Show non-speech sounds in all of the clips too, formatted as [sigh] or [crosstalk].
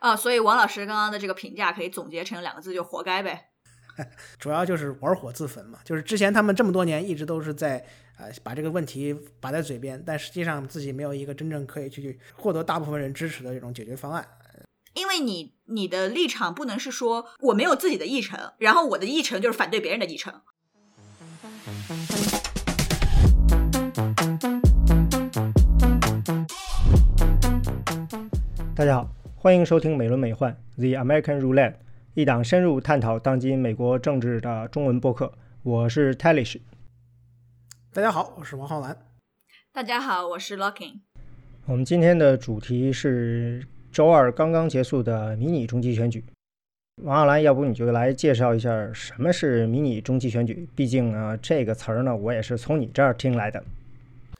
啊，所以王老师刚刚的这个评价可以总结成两个字，就活该呗。[laughs] 主要就是玩火自焚嘛，就是之前他们这么多年一直都是在呃把这个问题摆在嘴边，但实际上自己没有一个真正可以去获得大部分人支持的这种解决方案。因为你你的立场不能是说我没有自己的议程，然后我的议程就是反对别人的议程。大家好，欢迎收听美轮美奂 The American Roulette，一档深入探讨当今美国政治的中文播客。我是 Talish。大家好，我是王浩然。大家好，我是 Locking。我们今天的主题是周二刚刚结束的迷你中期选举。王浩然，要不你就来介绍一下什么是迷你中期选举？毕竟呢，这个词儿呢，我也是从你这儿听来的。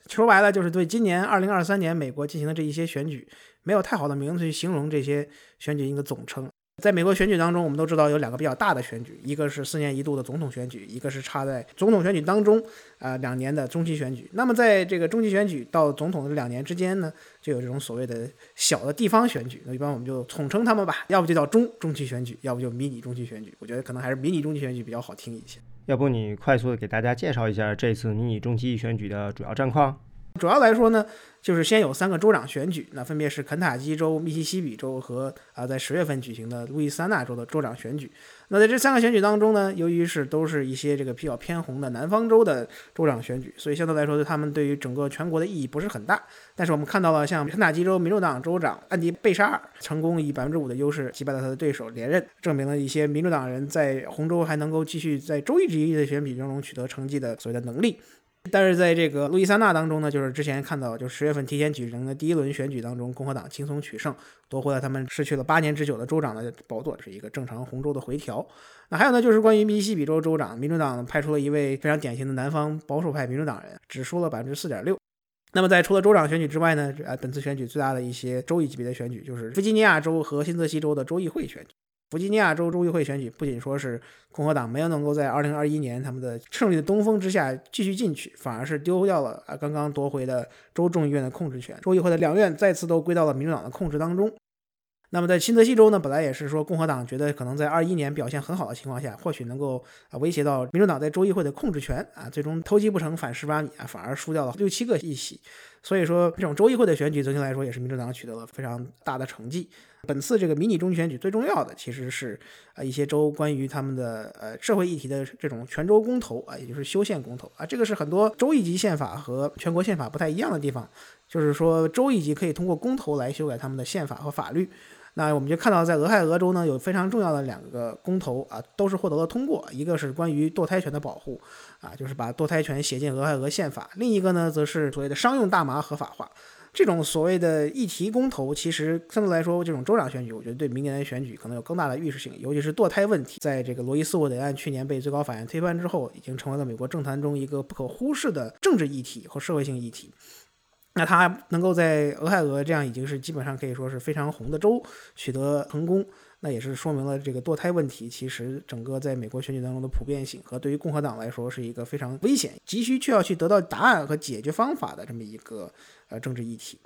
说白了，就是对今年二零二三年美国进行的这一些选举。没有太好的名字去形容这些选举一个总称。在美国选举当中，我们都知道有两个比较大的选举，一个是四年一度的总统选举，一个是插在总统选举当中啊两年的中期选举。那么在这个中期选举到总统的两年之间呢，就有这种所谓的小的地方选举。那一般我们就统称他们吧，要不就叫中中期选举，要不就迷你中期选举。我觉得可能还是迷你中期选举比较好听一些。要不你快速的给大家介绍一下这次迷你中期选举的主要战况？主要来说呢，就是先有三个州长选举，那分别是肯塔基州、密西西比州和啊在十月份举行的路易斯安那州的州长选举。那在这三个选举当中呢，由于是都是一些这个比较偏红的南方州的州长选举，所以相对来说，对他们对于整个全国的意义不是很大。但是我们看到了，像肯塔基州民主党州长安迪贝沙尔成功以百分之五的优势击败了他的对手连任，证明了一些民主党人在红州还能够继续在州一级的选举当中取得成绩的所谓的能力。但是在这个路易斯安那当中呢，就是之前看到，就十月份提前举行的第一轮选举当中，共和党轻松取胜，夺回了他们失去了八年之久的州长的宝座，是一个正常红州的回调。那还有呢，就是关于密西西比州州长，民主党派出了一位非常典型的南方保守派民主党人，只输了百分之四点六。那么在除了州长选举之外呢，呃，本次选举最大的一些州议级别的选举，就是弗吉尼亚州和新泽西州的州议会选举。弗吉尼亚州州议会选举不仅说是共和党没有能够在二零二一年他们的胜利的东风之下继续进去，反而是丢掉了啊刚刚夺回的州众议院的控制权，州议会的两院再次都归到了民主党的控制当中。那么在新泽西州呢，本来也是说共和党觉得可能在21年表现很好的情况下，或许能够啊威胁到民主党在州议会的控制权啊，最终偷鸡不成反蚀把米啊，反而输掉了六七个议席。所以说这种州议会的选举，总体来说也是民主党取得了非常大的成绩。本次这个迷你中选举最重要的其实是啊一些州关于他们的呃社会议题的这种全州公投啊，也就是修宪公投啊，这个是很多州一级宪法和全国宪法不太一样的地方，就是说州一级可以通过公投来修改他们的宪法和法律。那我们就看到在俄亥俄州呢，有非常重要的两个公投啊，都是获得了通过，一个是关于堕胎权的保护啊，就是把堕胎权写进俄亥俄宪法；另一个呢，则是所谓的商用大麻合法化。这种所谓的议题公投，其实相对来说，这种州长选举，我觉得对明年的选举可能有更大的预示性。尤其是堕胎问题，在这个罗伊斯沃德案去年被最高法院推翻之后，已经成为了美国政坛中一个不可忽视的政治议题和社会性议题。那他能够在俄亥俄这样已经是基本上可以说是非常红的州取得成功。那也是说明了这个堕胎问题，其实整个在美国选举当中的普遍性和对于共和党来说是一个非常危险、急需却要去得到答案和解决方法的这么一个呃政治议题。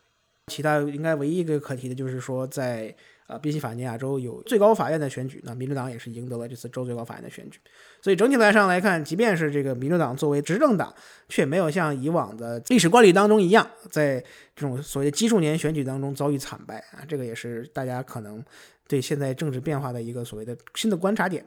其他应该唯一一个可提的就是说，在啊宾夕法尼亚州有最高法院的选举，那民主党也是赢得了这次州最高法院的选举。所以整体来上来看，即便是这个民主党作为执政党，却没有像以往的历史惯例当中一样，在这种所谓的基数年选举当中遭遇惨败啊，这个也是大家可能。对现在政治变化的一个所谓的新的观察点，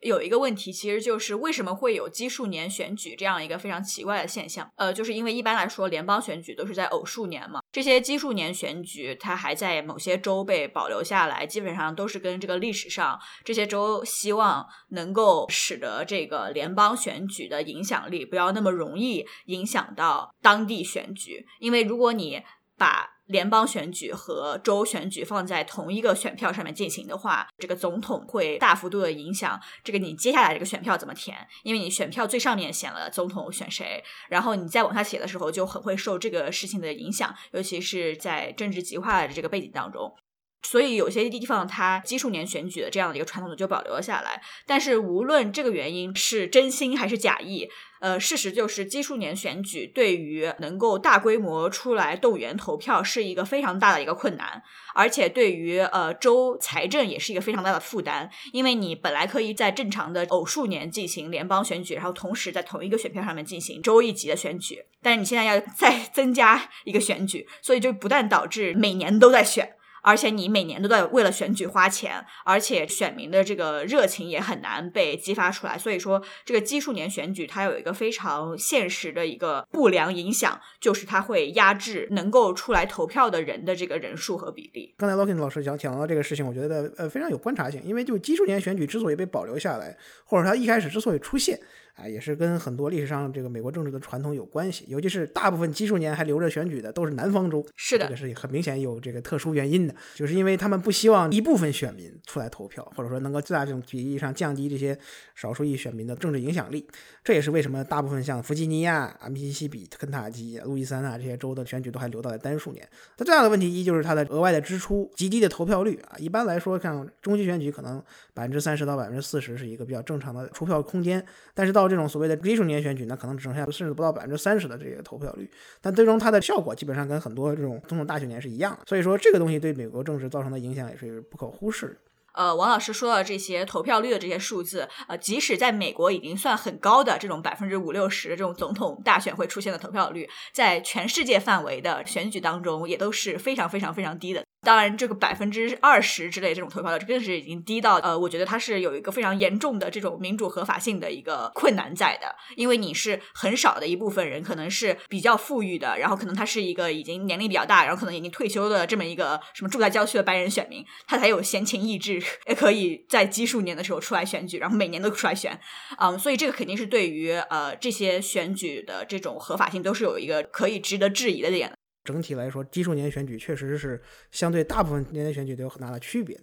有一个问题，其实就是为什么会有奇数年选举这样一个非常奇怪的现象？呃，就是因为一般来说联邦选举都是在偶数年嘛，这些奇数年选举它还在某些州被保留下来，基本上都是跟这个历史上这些州希望能够使得这个联邦选举的影响力不要那么容易影响到当地选举，因为如果你把联邦选举和州选举放在同一个选票上面进行的话，这个总统会大幅度的影响这个你接下来这个选票怎么填，因为你选票最上面写了总统选谁，然后你再往下写的时候就很会受这个事情的影响，尤其是在政治极化的这个背景当中。所以有些地方它奇数年选举的这样的一个传统就保留了下来。但是无论这个原因是真心还是假意。呃，事实就是奇数年选举对于能够大规模出来动员投票是一个非常大的一个困难，而且对于呃州财政也是一个非常大的负担，因为你本来可以在正常的偶数年进行联邦选举，然后同时在同一个选票上面进行州一级的选举，但是你现在要再增加一个选举，所以就不但导致每年都在选。而且你每年都在为了选举花钱，而且选民的这个热情也很难被激发出来。所以说，这个基数年选举它有一个非常现实的一个不良影响，就是它会压制能够出来投票的人的这个人数和比例。刚才 Lokin 老师讲讲到这个事情，我觉得呃非常有观察性，因为就基数年选举之所以被保留下来，或者它一开始之所以出现。啊，也是跟很多历史上这个美国政治的传统有关系，尤其是大部分基数年还留着选举的都是南方州，是的，这个是很明显有这个特殊原因的，就是因为他们不希望一部分选民出来投票，或者说能够最大这种比例上降低这些少数裔选民的政治影响力。这也是为什么大部分像弗吉尼亚、啊密西西比、肯塔基、路易斯安那这些州的选举都还留到了单数年。它最大的问题一就是它的额外的支出、极低的投票率啊。一般来说，像中期选举可能百分之三十到百分之四十是一个比较正常的出票空间，但是到这种所谓的奇数年选举，那可能只剩下甚至不到百分之三十的这个投票率，但最终它的效果基本上跟很多这种总统大选年是一样的，所以说这个东西对美国政治造成的影响也是不可忽视。呃，王老师说到这些投票率的这些数字，呃，即使在美国已经算很高的这种百分之五六十这种总统大选会出现的投票率，在全世界范围的选举当中也都是非常非常非常低的。当然，这个百分之二十之类这种投票率，更是已经低到呃，我觉得它是有一个非常严重的这种民主合法性的一个困难在的。因为你是很少的一部分人，可能是比较富裕的，然后可能他是一个已经年龄比较大，然后可能已经退休的这么一个什么住在郊区的白人选民，他才有闲情逸致，也可以在基数年的时候出来选举，然后每年都出来选。嗯，所以这个肯定是对于呃这些选举的这种合法性都是有一个可以值得质疑的点。整体来说，基数年选举确实是相对大部分年选举都有很大的区别。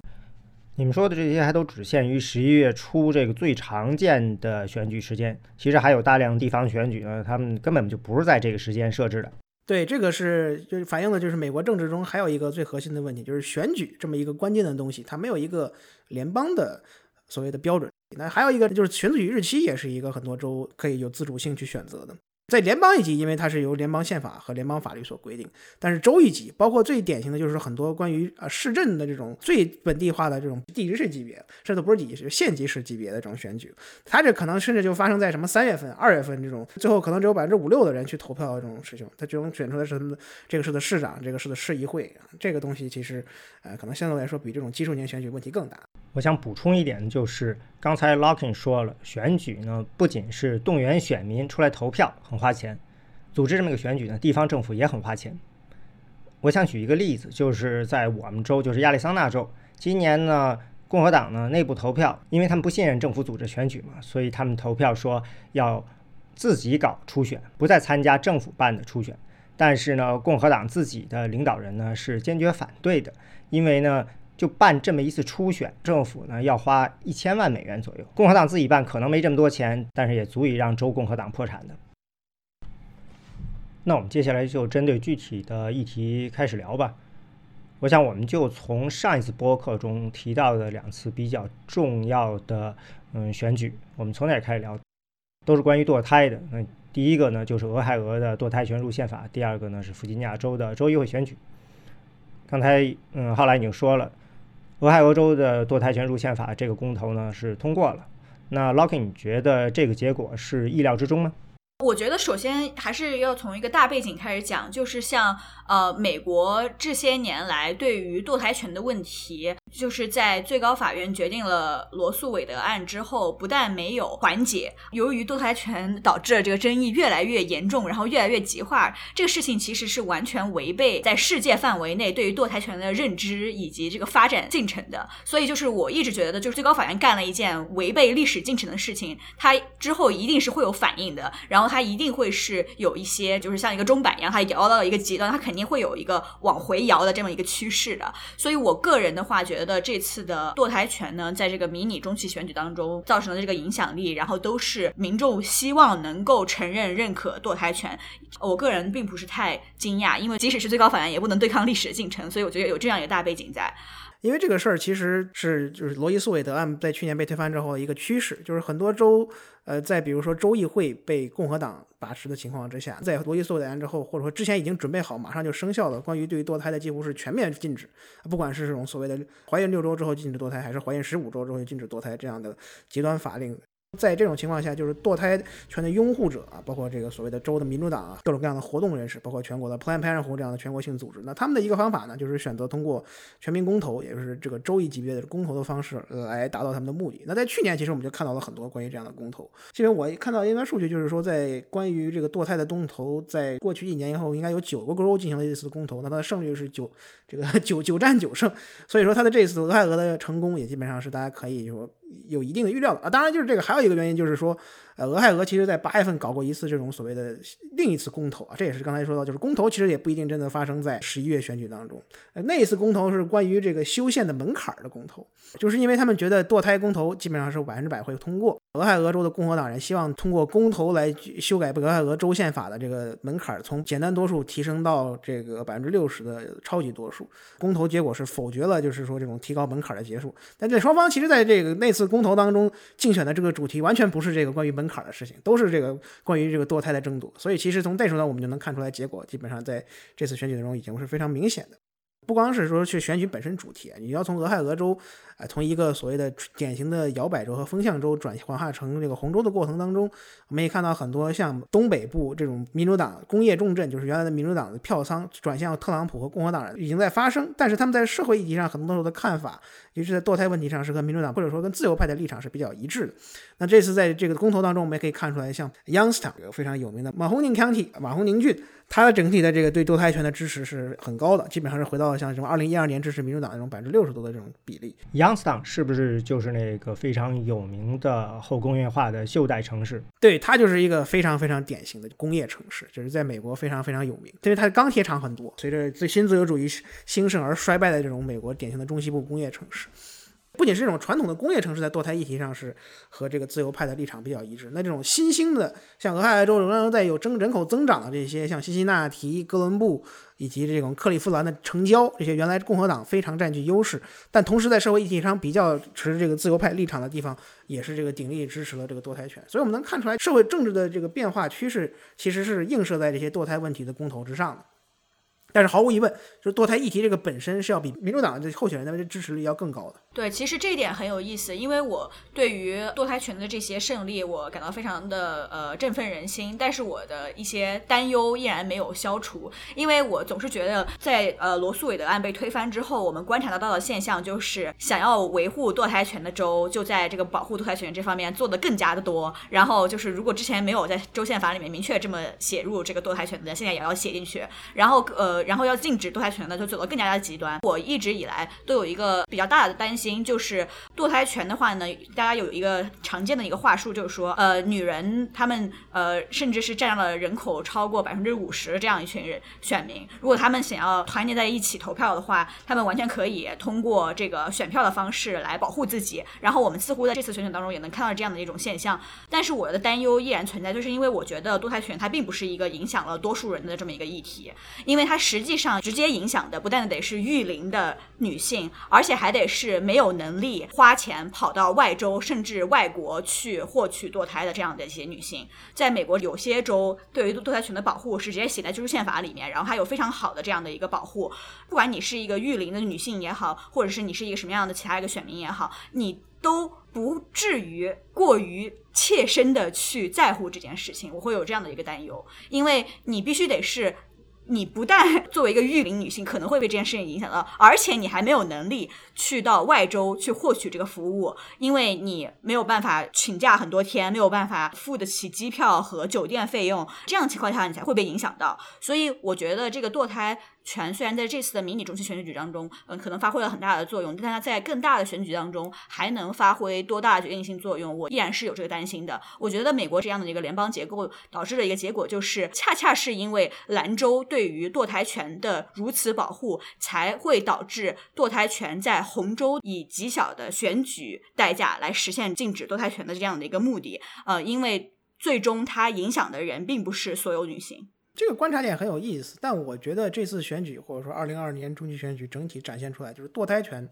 你们说的这些还都只限于十一月初这个最常见的选举时间，其实还有大量地方选举呢，他们根本就不是在这个时间设置的。对，这个是就是反映的就是美国政治中还有一个最核心的问题，就是选举这么一个关键的东西，它没有一个联邦的所谓的标准。那还有一个就是选举日期也是一个很多州可以有自主性去选择的。在联邦一级，因为它是由联邦宪法和联邦法律所规定，但是州一级，包括最典型的就是很多关于呃市镇的这种最本地化的这种地级市级别，甚至不是地级市，县级市级别的这种选举，它这可能甚至就发生在什么三月份、二月份这种，最后可能只有百分之五六的人去投票这种事情，它最终选出来是什么？这个市的市长，这个市的市议会，这个东西其实，呃，可能相对来说比这种基数年选举问题更大。我想补充一点，就是刚才 Locking 说了，选举呢不仅是动员选民出来投票很花钱，组织这么一个选举呢，地方政府也很花钱。我想举一个例子，就是在我们州，就是亚利桑那州，今年呢，共和党呢内部投票，因为他们不信任政府组织选举嘛，所以他们投票说要自己搞初选，不再参加政府办的初选。但是呢，共和党自己的领导人呢是坚决反对的，因为呢。就办这么一次初选，政府呢要花一千万美元左右。共和党自己办可能没这么多钱，但是也足以让州共和党破产的。那我们接下来就针对具体的议题开始聊吧。我想我们就从上一次播客中提到的两次比较重要的嗯选举，我们从哪开始聊？都是关于堕胎的。那第一个呢就是俄亥俄的堕胎权入宪法，第二个呢是弗吉尼亚州的州议会选举。刚才嗯浩来已经说了。俄亥俄州的堕胎权入宪法这个公投呢是通过了，那 Locking 你觉得这个结果是意料之中吗？我觉得首先还是要从一个大背景开始讲，就是像呃美国这些年来对于堕胎权的问题，就是在最高法院决定了罗素韦德案之后，不但没有缓解，由于堕胎权导致了这个争议越来越严重，然后越来越极化，这个事情其实是完全违背在世界范围内对于堕胎权的认知以及这个发展进程的。所以就是我一直觉得，就是最高法院干了一件违背历史进程的事情，它之后一定是会有反应的，然后。它一定会是有一些，就是像一个钟摆一样，它摇到了一个极端，它肯定会有一个往回摇的这么一个趋势的。所以我个人的话，觉得这次的堕胎权呢，在这个迷你中期选举当中造成的这个影响力，然后都是民众希望能够承认认可堕胎权。我个人并不是太惊讶，因为即使是最高法院也不能对抗历史的进程，所以我觉得有这样一个大背景在。因为这个事儿其实是就是罗伊诉韦德案在去年被推翻之后的一个趋势，就是很多州，呃，在比如说州议会被共和党把持的情况之下，在罗伊诉韦德案之后，或者说之前已经准备好马上就生效了，关于对于堕胎的几乎是全面禁止，不管是这种所谓的怀孕六周之后禁止堕胎，还是怀孕十五周之后禁止堕胎这样的极端法令。在这种情况下，就是堕胎权的拥护者啊，包括这个所谓的州的民主党啊，各种各样的活动人士，包括全国的 Planned Parenthood 这样的全国性组织，那他们的一个方法呢，就是选择通过全民公投，也就是这个州一级别的公投的方式来达到他们的目的。那在去年，其实我们就看到了很多关于这样的公投。其实我看到一个数据，就是说在关于这个堕胎的公投，在过去一年以后，应该有九个州进行了一次公投，那它的胜率是九这个九九战九胜，所以说它的这次俄亥俄的成功，也基本上是大家可以说。有一定的预料的。啊，当然就是这个，还有一个原因就是说，呃，俄亥俄其实在八月份搞过一次这种所谓的另一次公投啊，这也是刚才说到，就是公投其实也不一定真的发生在十一月选举当中。呃，那一次公投是关于这个修宪的门槛的公投，就是因为他们觉得堕胎公投基本上是百分之百会通过。俄亥俄州的共和党人希望通过公投来修改俄亥俄州宪法的这个门槛，从简单多数提升到这个百分之六十的超级多数。公投结果是否决了，就是说这种提高门槛的结束。但这双方其实在这个那次公投当中竞选的这个主题完全不是这个关于门门槛的事情，都是这个关于这个堕胎的争夺。所以其实从那时候呢，我们就能看出来，结果基本上在这次选举中已经是非常明显的。不光是说去选举本身主题，你要从俄亥俄州。啊，从一个所谓的典型的摇摆州和风向州转转化成这个红州的过程当中，我们也看到很多像东北部这种民主党工业重镇，就是原来的民主党的票仓转向特朗普和共和党人已经在发生。但是他们在社会议题上很多时候的看法，尤其是在堕胎问题上，是和民主党或者说跟自由派的立场是比较一致的。那这次在这个公投当中，我们也可以看出来，像 Youngstown 有非常有名的马洪宁 County 马洪宁郡，它的整体的这个对堕胎权的支持是很高的，基本上是回到了像什么二零一二年支持民主党那种百分之六十多的这种比例。Youngstown 是不是就是那个非常有名的后工业化的旧带城市？对，它就是一个非常非常典型的工业城市，就是在美国非常非常有名，因为它的钢铁厂很多。随着最新自由主义兴盛而衰败的这种美国典型的中西部工业城市。不仅是这种传统的工业城市，在堕胎议题上是和这个自由派的立场比较一致。那这种新兴的，像俄亥俄州仍然在有增人口增长的这些，像辛辛那提、哥伦布以及这种克利夫兰的城郊，这些原来共和党非常占据优势，但同时在社会议题上比较持这个自由派立场的地方，也是这个鼎力支持了这个堕胎权。所以我们能看出来，社会政治的这个变化趋势其实是映射在这些堕胎问题的公投之上的。但是毫无疑问，就是堕胎议题这个本身是要比民主党的候选人的支持率要更高的。对，其实这一点很有意思，因为我对于堕胎权的这些胜利，我感到非常的呃振奋人心。但是我的一些担忧依然没有消除，因为我总是觉得，在呃罗素韦德案被推翻之后，我们观察得到的现象就是，想要维护堕胎权的州就在这个保护堕胎权这方面做得更加的多。然后就是，如果之前没有在州宪法里面明确这么写入这个堕胎权的，现在也要写进去。然后呃。然后要禁止堕胎权的，就走得更加的极端。我一直以来都有一个比较大的担心，就是堕胎权的话呢，大家有一个常见的一个话术，就是说，呃，女人她们呃，甚至是占了人口超过百分之五十这样一群人选民，如果他们想要团结在一起投票的话，他们完全可以通过这个选票的方式来保护自己。然后我们似乎在这次选举当中也能看到这样的一种现象。但是我的担忧依然存在，就是因为我觉得堕胎权它并不是一个影响了多数人的这么一个议题，因为它实。实际上，直接影响的不但得是育龄的女性，而且还得是没有能力花钱跑到外州甚至外国去获取堕胎的这样的一些女性。在美国，有些州对于堕胎权的保护是直接写在居住宪法里面，然后还有非常好的这样的一个保护。不管你是一个育龄的女性也好，或者是你是一个什么样的其他一个选民也好，你都不至于过于切身的去在乎这件事情。我会有这样的一个担忧，因为你必须得是。你不但 [laughs] 作为一个育龄女性可能会被这件事情影响到，而且你还没有能力去到外州去获取这个服务，因为你没有办法请假很多天，没有办法付得起机票和酒店费用，这样情况下你才会被影响到。所以我觉得这个堕胎。权虽然在这次的迷你中期选举当中，嗯，可能发挥了很大的作用，但它在更大的选举当中还能发挥多大的决定性作用，我依然是有这个担心的。我觉得美国这样的一个联邦结构导致的一个结果，就是恰恰是因为兰州对于堕胎权的如此保护，才会导致堕胎权在红州以极小的选举代价来实现禁止堕胎权的这样的一个目的。呃，因为最终它影响的人并不是所有女性。这个观察点很有意思，但我觉得这次选举或者说二零二二年中期选举整体展现出来，就是堕胎权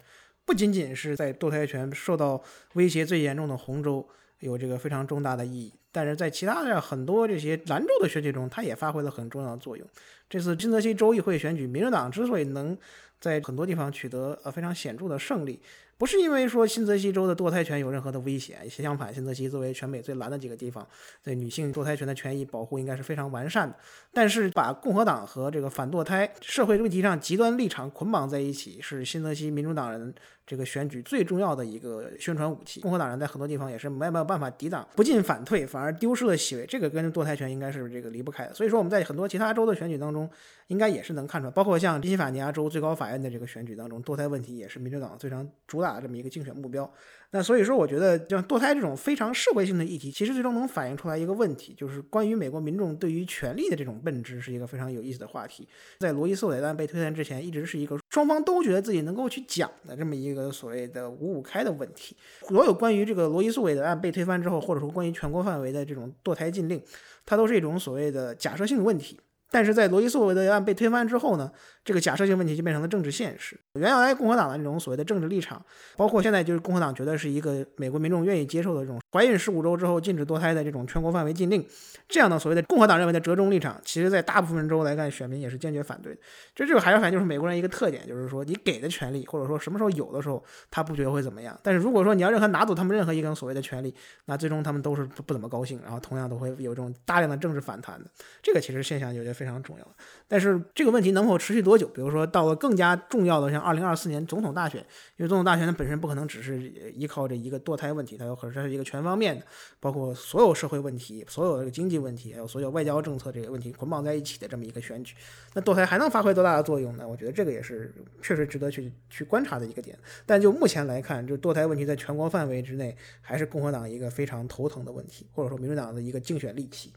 不仅仅是在堕胎权受到威胁最严重的红州有这个非常重大的意义，但是在其他的很多这些蓝州的选举中，它也发挥了很重要的作用。这次新泽西州议会选举，民主党之所以能在很多地方取得呃非常显著的胜利，不是因为说新泽西州的堕胎权有任何的危险，相反，新泽西作为全美最蓝的几个地方，对女性堕胎权的权益保护应该是非常完善的。但是把共和党和这个反堕胎社会问题上极端立场捆绑在一起，是新泽西民主党人这个选举最重要的一个宣传武器。共和党人在很多地方也是没没有办法抵挡，不进反退，反而丢失了席位。这个跟堕胎权应该是这个离不开的。所以说我们在很多其他州的选举当中，应该也是能看出来，包括像宾夕法尼亚州最高法院的这个选举当中，堕胎问题也是民主党非常主打啊这么一个竞选目标。那所以说，我觉得像堕胎这种非常社会性的议题，其实最终能反映出来一个问题，就是关于美国民众对于权利的这种认知，是一个非常有意思的话题。在罗伊诉韦德案被推翻之前，一直是一个双方都觉得自己能够去讲的这么一个所谓的五五开的问题。所有关于这个罗伊诉韦德案被推翻之后，或者说关于全国范围的这种堕胎禁令，它都是一种所谓的假设性的问题。但是在罗伊诉韦德案被推翻之后呢，这个假设性问题就变成了政治现实。原来共和党的这种所谓的政治立场，包括现在就是共和党觉得是一个美国民众愿意接受的这种怀孕十五周之后禁止堕胎的这种全国范围禁令，这样的所谓的共和党认为的折中立场，其实在大部分州来看，选民也是坚决反对的。就这个还是反就是美国人一个特点，就是说你给的权利或者说什么时候有的时候，他不觉得会怎么样。但是如果说你要任何拿走他们任何一根所谓的权利，那最终他们都是不不怎么高兴，然后同样都会有这种大量的政治反弹的。这个其实现象就觉得非常重要。但是这个问题能否持续多久？比如说到了更加重要的像二零二四年总统大选，因为总统大选它本身不可能只是依靠这一个堕胎问题，它有可能是一个全方面的，包括所有社会问题、所有这个经济问题，还有所有外交政策这个问题捆绑在一起的这么一个选举。那堕胎还能发挥多大的作用呢？我觉得这个也是确实值得去去观察的一个点。但就目前来看，就堕胎问题在全国范围之内还是共和党一个非常头疼的问题，或者说民主党的一个竞选利器。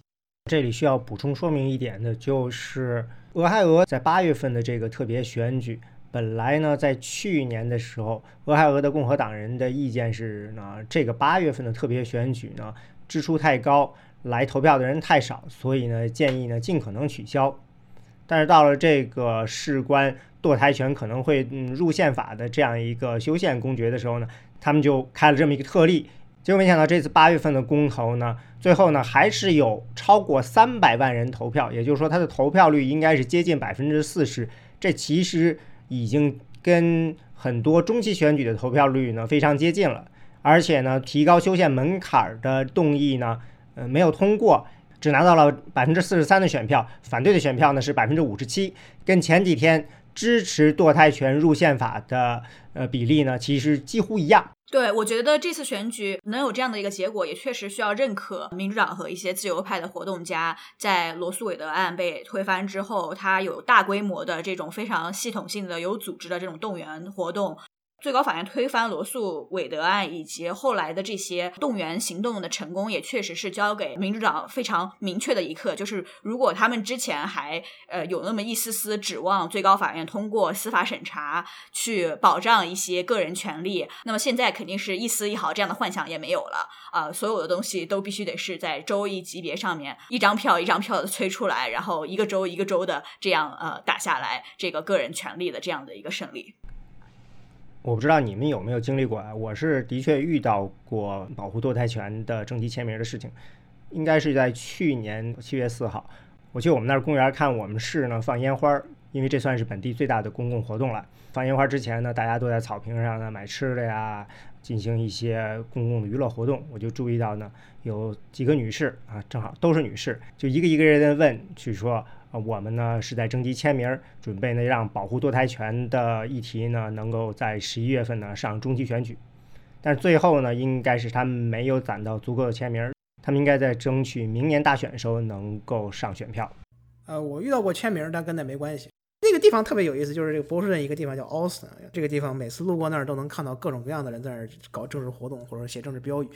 这里需要补充说明一点的，就是俄亥俄在八月份的这个特别选举，本来呢，在去年的时候，俄亥俄的共和党人的意见是呢，这个八月份的特别选举呢，支出太高，来投票的人太少，所以呢，建议呢尽可能取消。但是到了这个事关堕胎权可能会嗯入宪法的这样一个修宪公决的时候呢，他们就开了这么一个特例。结果没想到这次八月份的公投呢，最后呢还是有超过三百万人投票，也就是说它的投票率应该是接近百分之四十。这其实已经跟很多中期选举的投票率呢非常接近了。而且呢，提高修宪门槛的动议呢，呃没有通过，只拿到了百分之四十三的选票，反对的选票呢是百分之五十七，跟前几天支持堕胎权入宪法的呃比例呢其实几乎一样。对，我觉得这次选举能有这样的一个结果，也确实需要认可民主党和一些自由派的活动家在罗素韦德案被推翻之后，他有大规模的这种非常系统性的、有组织的这种动员活动。最高法院推翻罗素韦德案以及后来的这些动员行动的成功，也确实是交给民主党非常明确的一课，就是如果他们之前还呃有那么一丝丝指望最高法院通过司法审查去保障一些个人权利，那么现在肯定是一丝一毫这样的幻想也没有了啊！所有的东西都必须得是在州一级别上面，一张票一张票的催出来，然后一个州一个州的这样呃打下来这个个人权利的这样的一个胜利。我不知道你们有没有经历过？我是的确遇到过保护堕胎权的征集签名的事情，应该是在去年七月四号，我去我们那儿公园看我们市呢放烟花，因为这算是本地最大的公共活动了。放烟花之前呢，大家都在草坪上呢买吃的呀，进行一些公共的娱乐活动。我就注意到呢，有几个女士啊，正好都是女士，就一个一个人的问去说。我们呢是在征集签名，准备呢让保护堕胎权的议题呢能够在十一月份呢上中期选举，但是最后呢应该是他们没有攒到足够的签名，他们应该在争取明年大选的时候能够上选票。呃，我遇到过签名，但跟那没关系。那个地方特别有意思，就是这个波士顿一个地方叫 Austin，这个地方每次路过那儿都能看到各种各样的人在那儿搞政治活动或者写政治标语。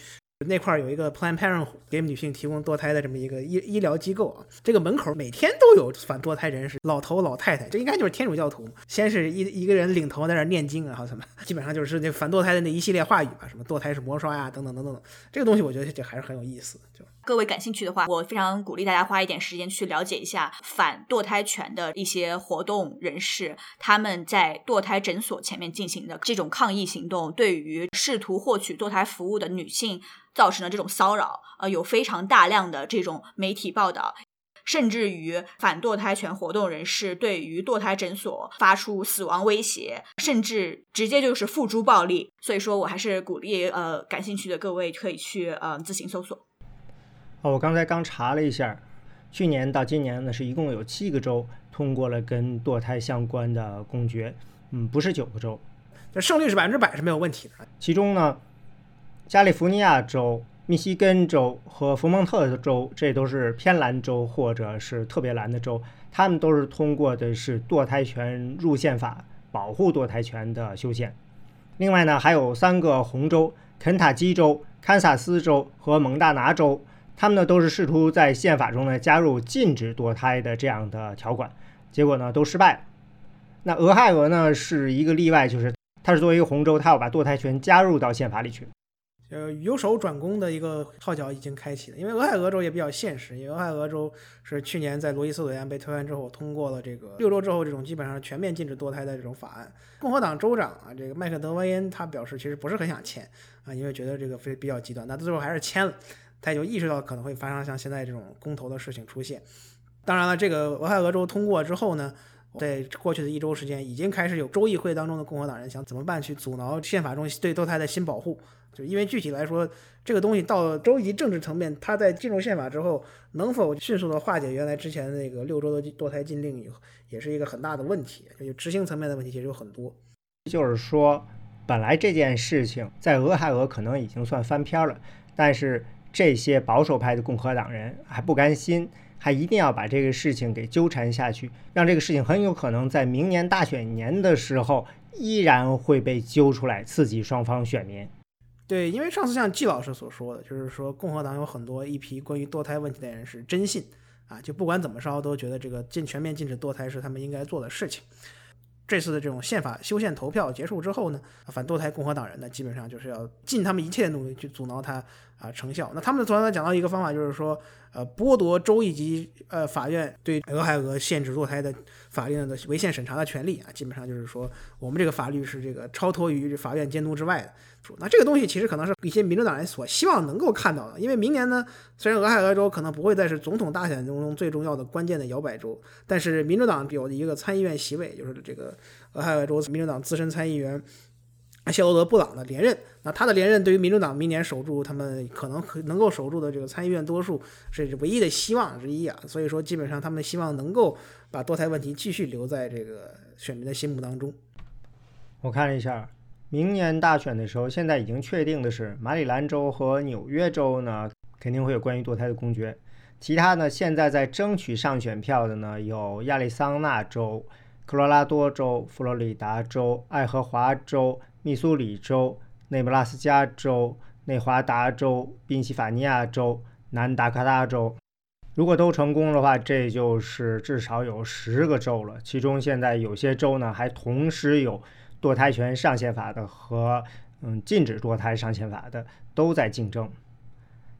那块儿有一个 Planned Parenthood 给女性提供堕胎的这么一个医医疗机构啊，这个门口每天都有反堕胎人士，老头老太太，这应该就是天主教徒。先是一一个人领头在那念经，然后什么，基本上就是那反堕胎的那一系列话语吧，什么堕胎是魔刷呀，等等等等等。这个东西我觉得这还是很有意思，各位感兴趣的话，我非常鼓励大家花一点时间去了解一下反堕胎权的一些活动人士，他们在堕胎诊所前面进行的这种抗议行动，对于试图获取堕胎服务的女性造成的这种骚扰，呃，有非常大量的这种媒体报道。甚至于反堕胎权活动人士对于堕胎诊所发出死亡威胁，甚至直接就是付诸暴力。所以说我还是鼓励呃感兴趣的各位可以去呃自行搜索。哦，我刚才刚查了一下，去年到今年呢是一共有七个州通过了跟堕胎相关的公决，嗯，不是九个州，这胜率是百分之百是没有问题的。其中呢，加利福尼亚州。密西根州和佛蒙特州，这都是偏蓝州或者是特别蓝的州，他们都是通过的是堕胎权入宪法，保护堕胎权的修宪。另外呢，还有三个红州：肯塔基州、堪萨斯州和蒙大拿州，他们呢都是试图在宪法中呢加入禁止堕胎的这样的条款，结果呢都失败了。那俄亥俄呢是一个例外，就是它是作为一个红州，它要把堕胎权加入到宪法里去。呃，由守转攻的一个号角已经开启了，因为俄亥俄州也比较现实，因为俄亥俄州是去年在罗伊诉韦案被推翻之后通过了这个六周之后这种基本上全面禁止堕胎的这种法案。共和党州长啊，这个麦克德韦恩他表示其实不是很想签啊，因为觉得这个非比较极端，但最后还是签了，他也就意识到可能会发生像现在这种公投的事情出现。当然了，这个俄亥俄州通过之后呢，在过去的一周时间已经开始有州议会当中的共和党人想怎么办去阻挠宪法中对堕胎的新保护。就因为具体来说，这个东西到州级政治层面，它在进入宪法之后，能否迅速的化解原来之前那个六周的堕胎禁令，也是一个很大的问题。就执行层面的问题其实有很多。就是说，本来这件事情在俄亥俄可能已经算翻篇了，但是这些保守派的共和党人还不甘心，还一定要把这个事情给纠缠下去，让这个事情很有可能在明年大选年的时候依然会被揪出来，刺激双方选民。对，因为上次像季老师所说的，就是说共和党有很多一批关于堕胎问题的人是真信啊，就不管怎么烧都觉得这个禁全面禁止堕胎是他们应该做的事情。这次的这种宪法修宪投票结束之后呢，反堕胎共和党人呢基本上就是要尽他们一切努力去阻挠他啊成效。那他们昨天讲到一个方法，就是说。呃，剥夺州一级呃法院对俄亥俄限制堕胎的法律的违宪审查的权利啊，基本上就是说，我们这个法律是这个超脱于法院监督之外的。那这个东西其实可能是一些民主党人所希望能够看到的，因为明年呢，虽然俄亥俄州可能不会再是总统大选中最重要的关键的摇摆州，但是民主党有一个参议院席位，就是这个俄亥俄州民主党资深参议员。谢罗德·布朗的连任，那他的连任对于民主党明年守住他们可能可能够守住的这个参议院多数是唯一的希望之一啊。所以说，基本上他们希望能够把堕胎问题继续留在这个选民的心目当中。我看了一下，明年大选的时候，现在已经确定的是马里兰州和纽约州呢，肯定会有关于堕胎的公决。其他呢，现在在争取上选票的呢，有亚利桑那州、科罗拉多州、佛罗里达州、爱荷华州。密苏里州、内布拉斯加州、内华达州、宾夕法尼亚州、南达科他州，如果都成功的话，这就是至少有十个州了。其中现在有些州呢，还同时有堕胎权上限法的和嗯禁止堕胎上限法的都在竞争。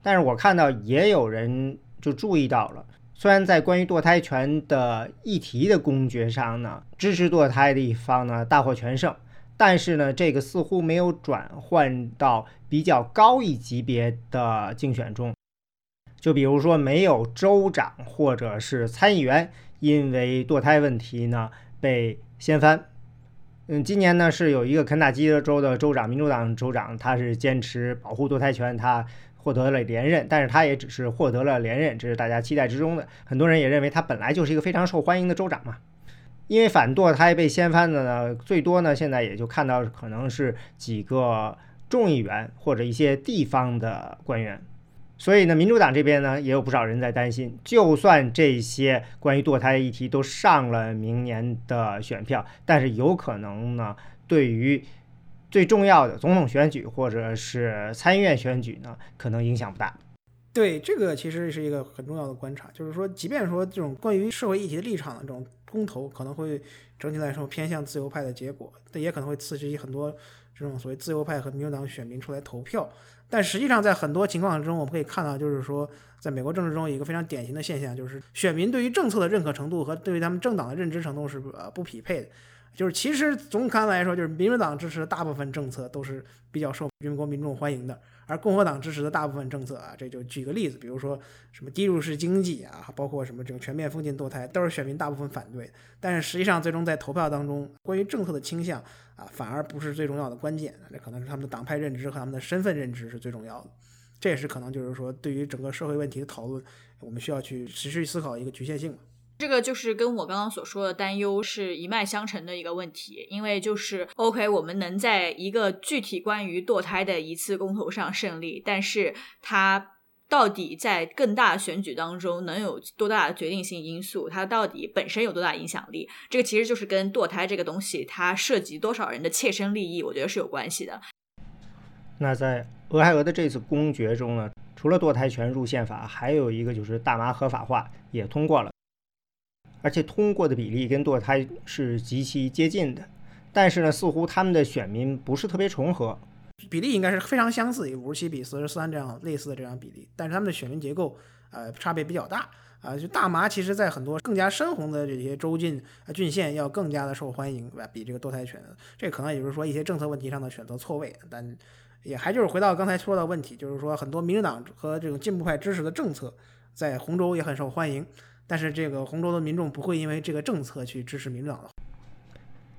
但是我看到也有人就注意到了，虽然在关于堕胎权的议题的公决上呢，支持堕胎的一方呢大获全胜。但是呢，这个似乎没有转换到比较高一级别的竞选中，就比如说没有州长或者是参议员因为堕胎问题呢被掀翻。嗯，今年呢是有一个肯塔基州的州长，民主党州长，他是坚持保护堕胎权，他获得了连任，但是他也只是获得了连任，这是大家期待之中的。很多人也认为他本来就是一个非常受欢迎的州长嘛。因为反堕胎被掀翻的呢，最多呢，现在也就看到可能是几个众议员或者一些地方的官员，所以呢，民主党这边呢，也有不少人在担心，就算这些关于堕胎的议题都上了明年的选票，但是有可能呢，对于最重要的总统选举或者是参议院选举呢，可能影响不大。对，这个其实是一个很重要的观察，就是说，即便说这种关于社会议题的立场的这种。公投可能会整体来说偏向自由派的结果，但也可能会刺激很多这种所谓自由派和民主党选民出来投票。但实际上，在很多情况中，我们可以看到，就是说，在美国政治中有一个非常典型的现象，就是选民对于政策的认可程度和对于他们政党的认知程度是呃不匹配的。就是其实总看来说，就是民主党支持的大部分政策都是比较受美国民众欢迎的，而共和党支持的大部分政策啊，这就举个例子，比如说什么低入式经济啊，包括什么这个全面封禁堕胎，都是选民大部分反对。但是实际上，最终在投票当中，关于政策的倾向啊，反而不是最重要的关键，这可能是他们的党派认知和他们的身份认知是最重要的。这也是可能就是说，对于整个社会问题的讨论，我们需要去持续思考一个局限性。这个就是跟我刚刚所说的担忧是一脉相承的一个问题，因为就是 OK，我们能在一个具体关于堕胎的一次公投上胜利，但是它到底在更大选举当中能有多大的决定性因素？它到底本身有多大影响力？这个其实就是跟堕胎这个东西它涉及多少人的切身利益，我觉得是有关系的。那在俄亥俄的这次公决中呢，除了堕胎权入宪法，还有一个就是大麻合法化也通过了。而且通过的比例跟堕胎是极其接近的，但是呢，似乎他们的选民不是特别重合，比例应该是非常相似，五十七比四十三这样类似的这样比例，但是他们的选民结构呃差别比较大啊。就大麻其实在很多更加深红的这些州郡郡县要更加的受欢迎吧，比这个堕胎权，这可能也就是说一些政策问题上的选择错位，但也还就是回到刚才说的问题，就是说很多民主党和这种进步派支持的政策在红州也很受欢迎。但是这个红州的民众不会因为这个政策去支持民主党的。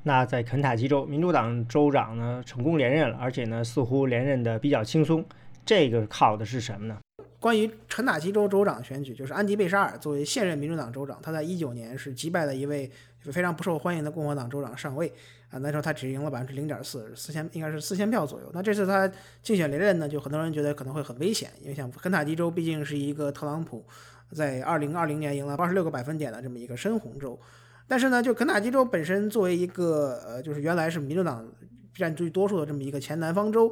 那在肯塔基州，民主党州长呢成功连任了，而且呢似乎连任的比较轻松。这个靠的是什么呢？关于肯塔基州州长选举，就是安迪贝沙尔作为现任民主党州长，他在一九年是击败了一位非常不受欢迎的共和党州长上位啊，那时候他只赢了百分之零点四，四千应该是四千票左右。那这次他竞选连任呢，就很多人觉得可能会很危险，因为像肯塔基州毕竟是一个特朗普。在二零二零年赢了八十六个百分点的这么一个深红州，但是呢，就肯塔基州本身作为一个呃，就是原来是民主党占据多数的这么一个前南方州，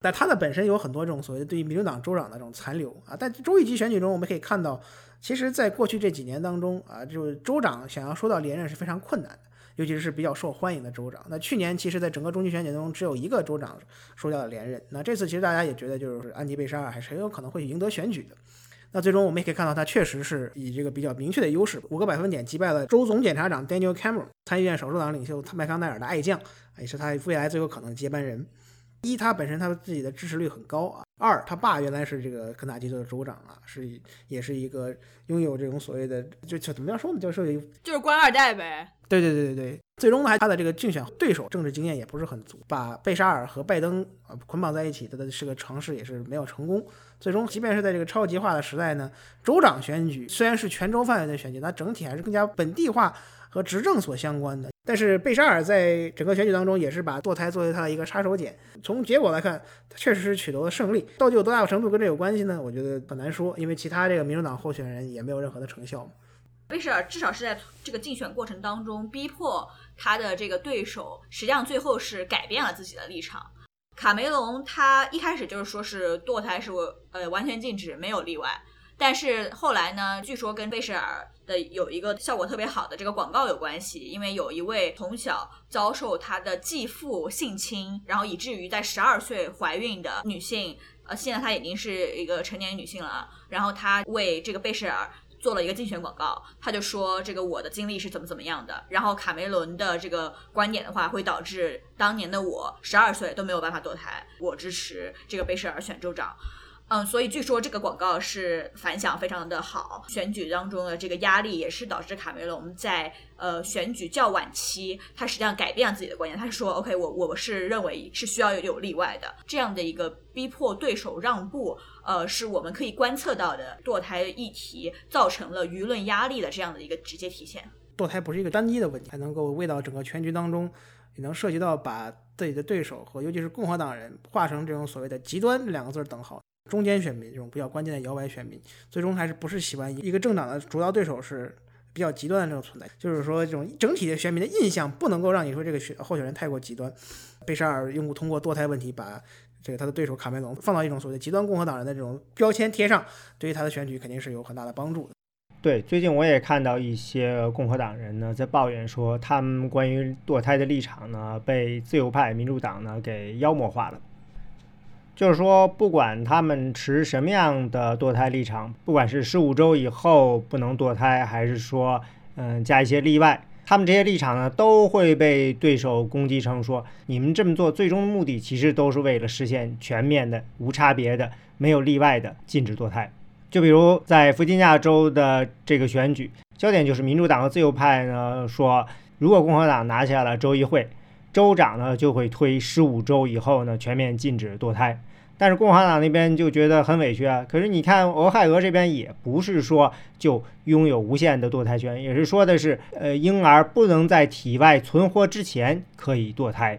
但它的本身有很多这种所谓对于民主党州长的这种残留啊。但州一级选举中，我们可以看到，其实在过去这几年当中啊，就是州长想要说到连任是非常困难的，尤其是比较受欢迎的州长。那去年其实，在整个中期选举中，只有一个州长说掉了连任。那这次其实大家也觉得，就是安迪贝沙尔还是很有可能会赢得选举的。那最终我们也可以看到，他确实是以这个比较明确的优势，五个百分点击败了州总检察长 Daniel Cameron，参议院少数党领袖麦康奈尔的爱将，也是他未来最有可能的接班人。一，他本身他自己的支持率很高啊；二，他爸原来是这个肯塔基州的州长啊，是也是一个拥有这种所谓的就就怎么样说呢，就是就是官二代呗。对对对对对，最终呢，他的这个竞选对手政治经验也不是很足，把贝沙尔和拜登啊捆绑在一起他的是个尝试，也是没有成功。最终，即便是在这个超级化的时代呢，州长选举虽然是全州范围的选举，但整体还是更加本地化和执政所相关的。但是贝沙尔在整个选举当中也是把堕胎作为他的一个杀手锏。从结果来看，他确实是取得了胜利。到底有多大程度跟这有关系呢？我觉得很难说，因为其他这个民主党候选人也没有任何的成效。贝沙尔至少是在这个竞选过程当中逼迫他的这个对手，实际上最后是改变了自己的立场。卡梅隆他一开始就是说是堕胎是呃完全禁止，没有例外。但是后来呢，据说跟贝舍尔的有一个效果特别好的这个广告有关系，因为有一位从小遭受他的继父性侵，然后以至于在十二岁怀孕的女性，呃，现在她已经是一个成年女性了。然后她为这个贝舍尔。做了一个竞选广告，他就说这个我的经历是怎么怎么样的。然后卡梅伦的这个观点的话，会导致当年的我十二岁都没有办法堕胎。我支持这个贝舍尔选州长。嗯，所以据说这个广告是反响非常的好，选举当中的这个压力也是导致卡梅隆在呃选举较晚期，他实际上改变了自己的观念，他是说 OK，我我是认为是需要有有例外的，这样的一个逼迫对手让步，呃，是我们可以观测到的堕胎议题造成了舆论压力的这样的一个直接体现。堕胎不是一个单一的问题，还能够为到整个全局当中，也能涉及到把自己的对手和尤其是共和党人画成这种所谓的极端两个字等号。中间选民这种比较关键的摇摆选民，最终还是不是喜欢一个政党的主要对手是比较极端的这种存在。就是说，这种整体的选民的印象不能够让你说这个选候选人太过极端。贝沙尔用通过堕胎问题把这个他的对手卡梅隆放到一种所谓极端共和党人的这种标签贴上，对于他的选举肯定是有很大的帮助的。对，最近我也看到一些共和党人呢在抱怨说，他们关于堕胎的立场呢被自由派民主党呢给妖魔化了。就是说，不管他们持什么样的堕胎立场，不管是十五周以后不能堕胎，还是说嗯加一些例外，他们这些立场呢都会被对手攻击成说，你们这么做最终的目的其实都是为了实现全面的、无差别的、没有例外的禁止堕胎。就比如在弗吉尼亚州的这个选举，焦点就是民主党和自由派呢说，如果共和党拿下了州议会，州长呢就会推十五周以后呢全面禁止堕胎。但是共和党那边就觉得很委屈啊。可是你看俄亥俄这边也不是说就拥有无限的堕胎权，也是说的是，呃，婴儿不能在体外存活之前可以堕胎。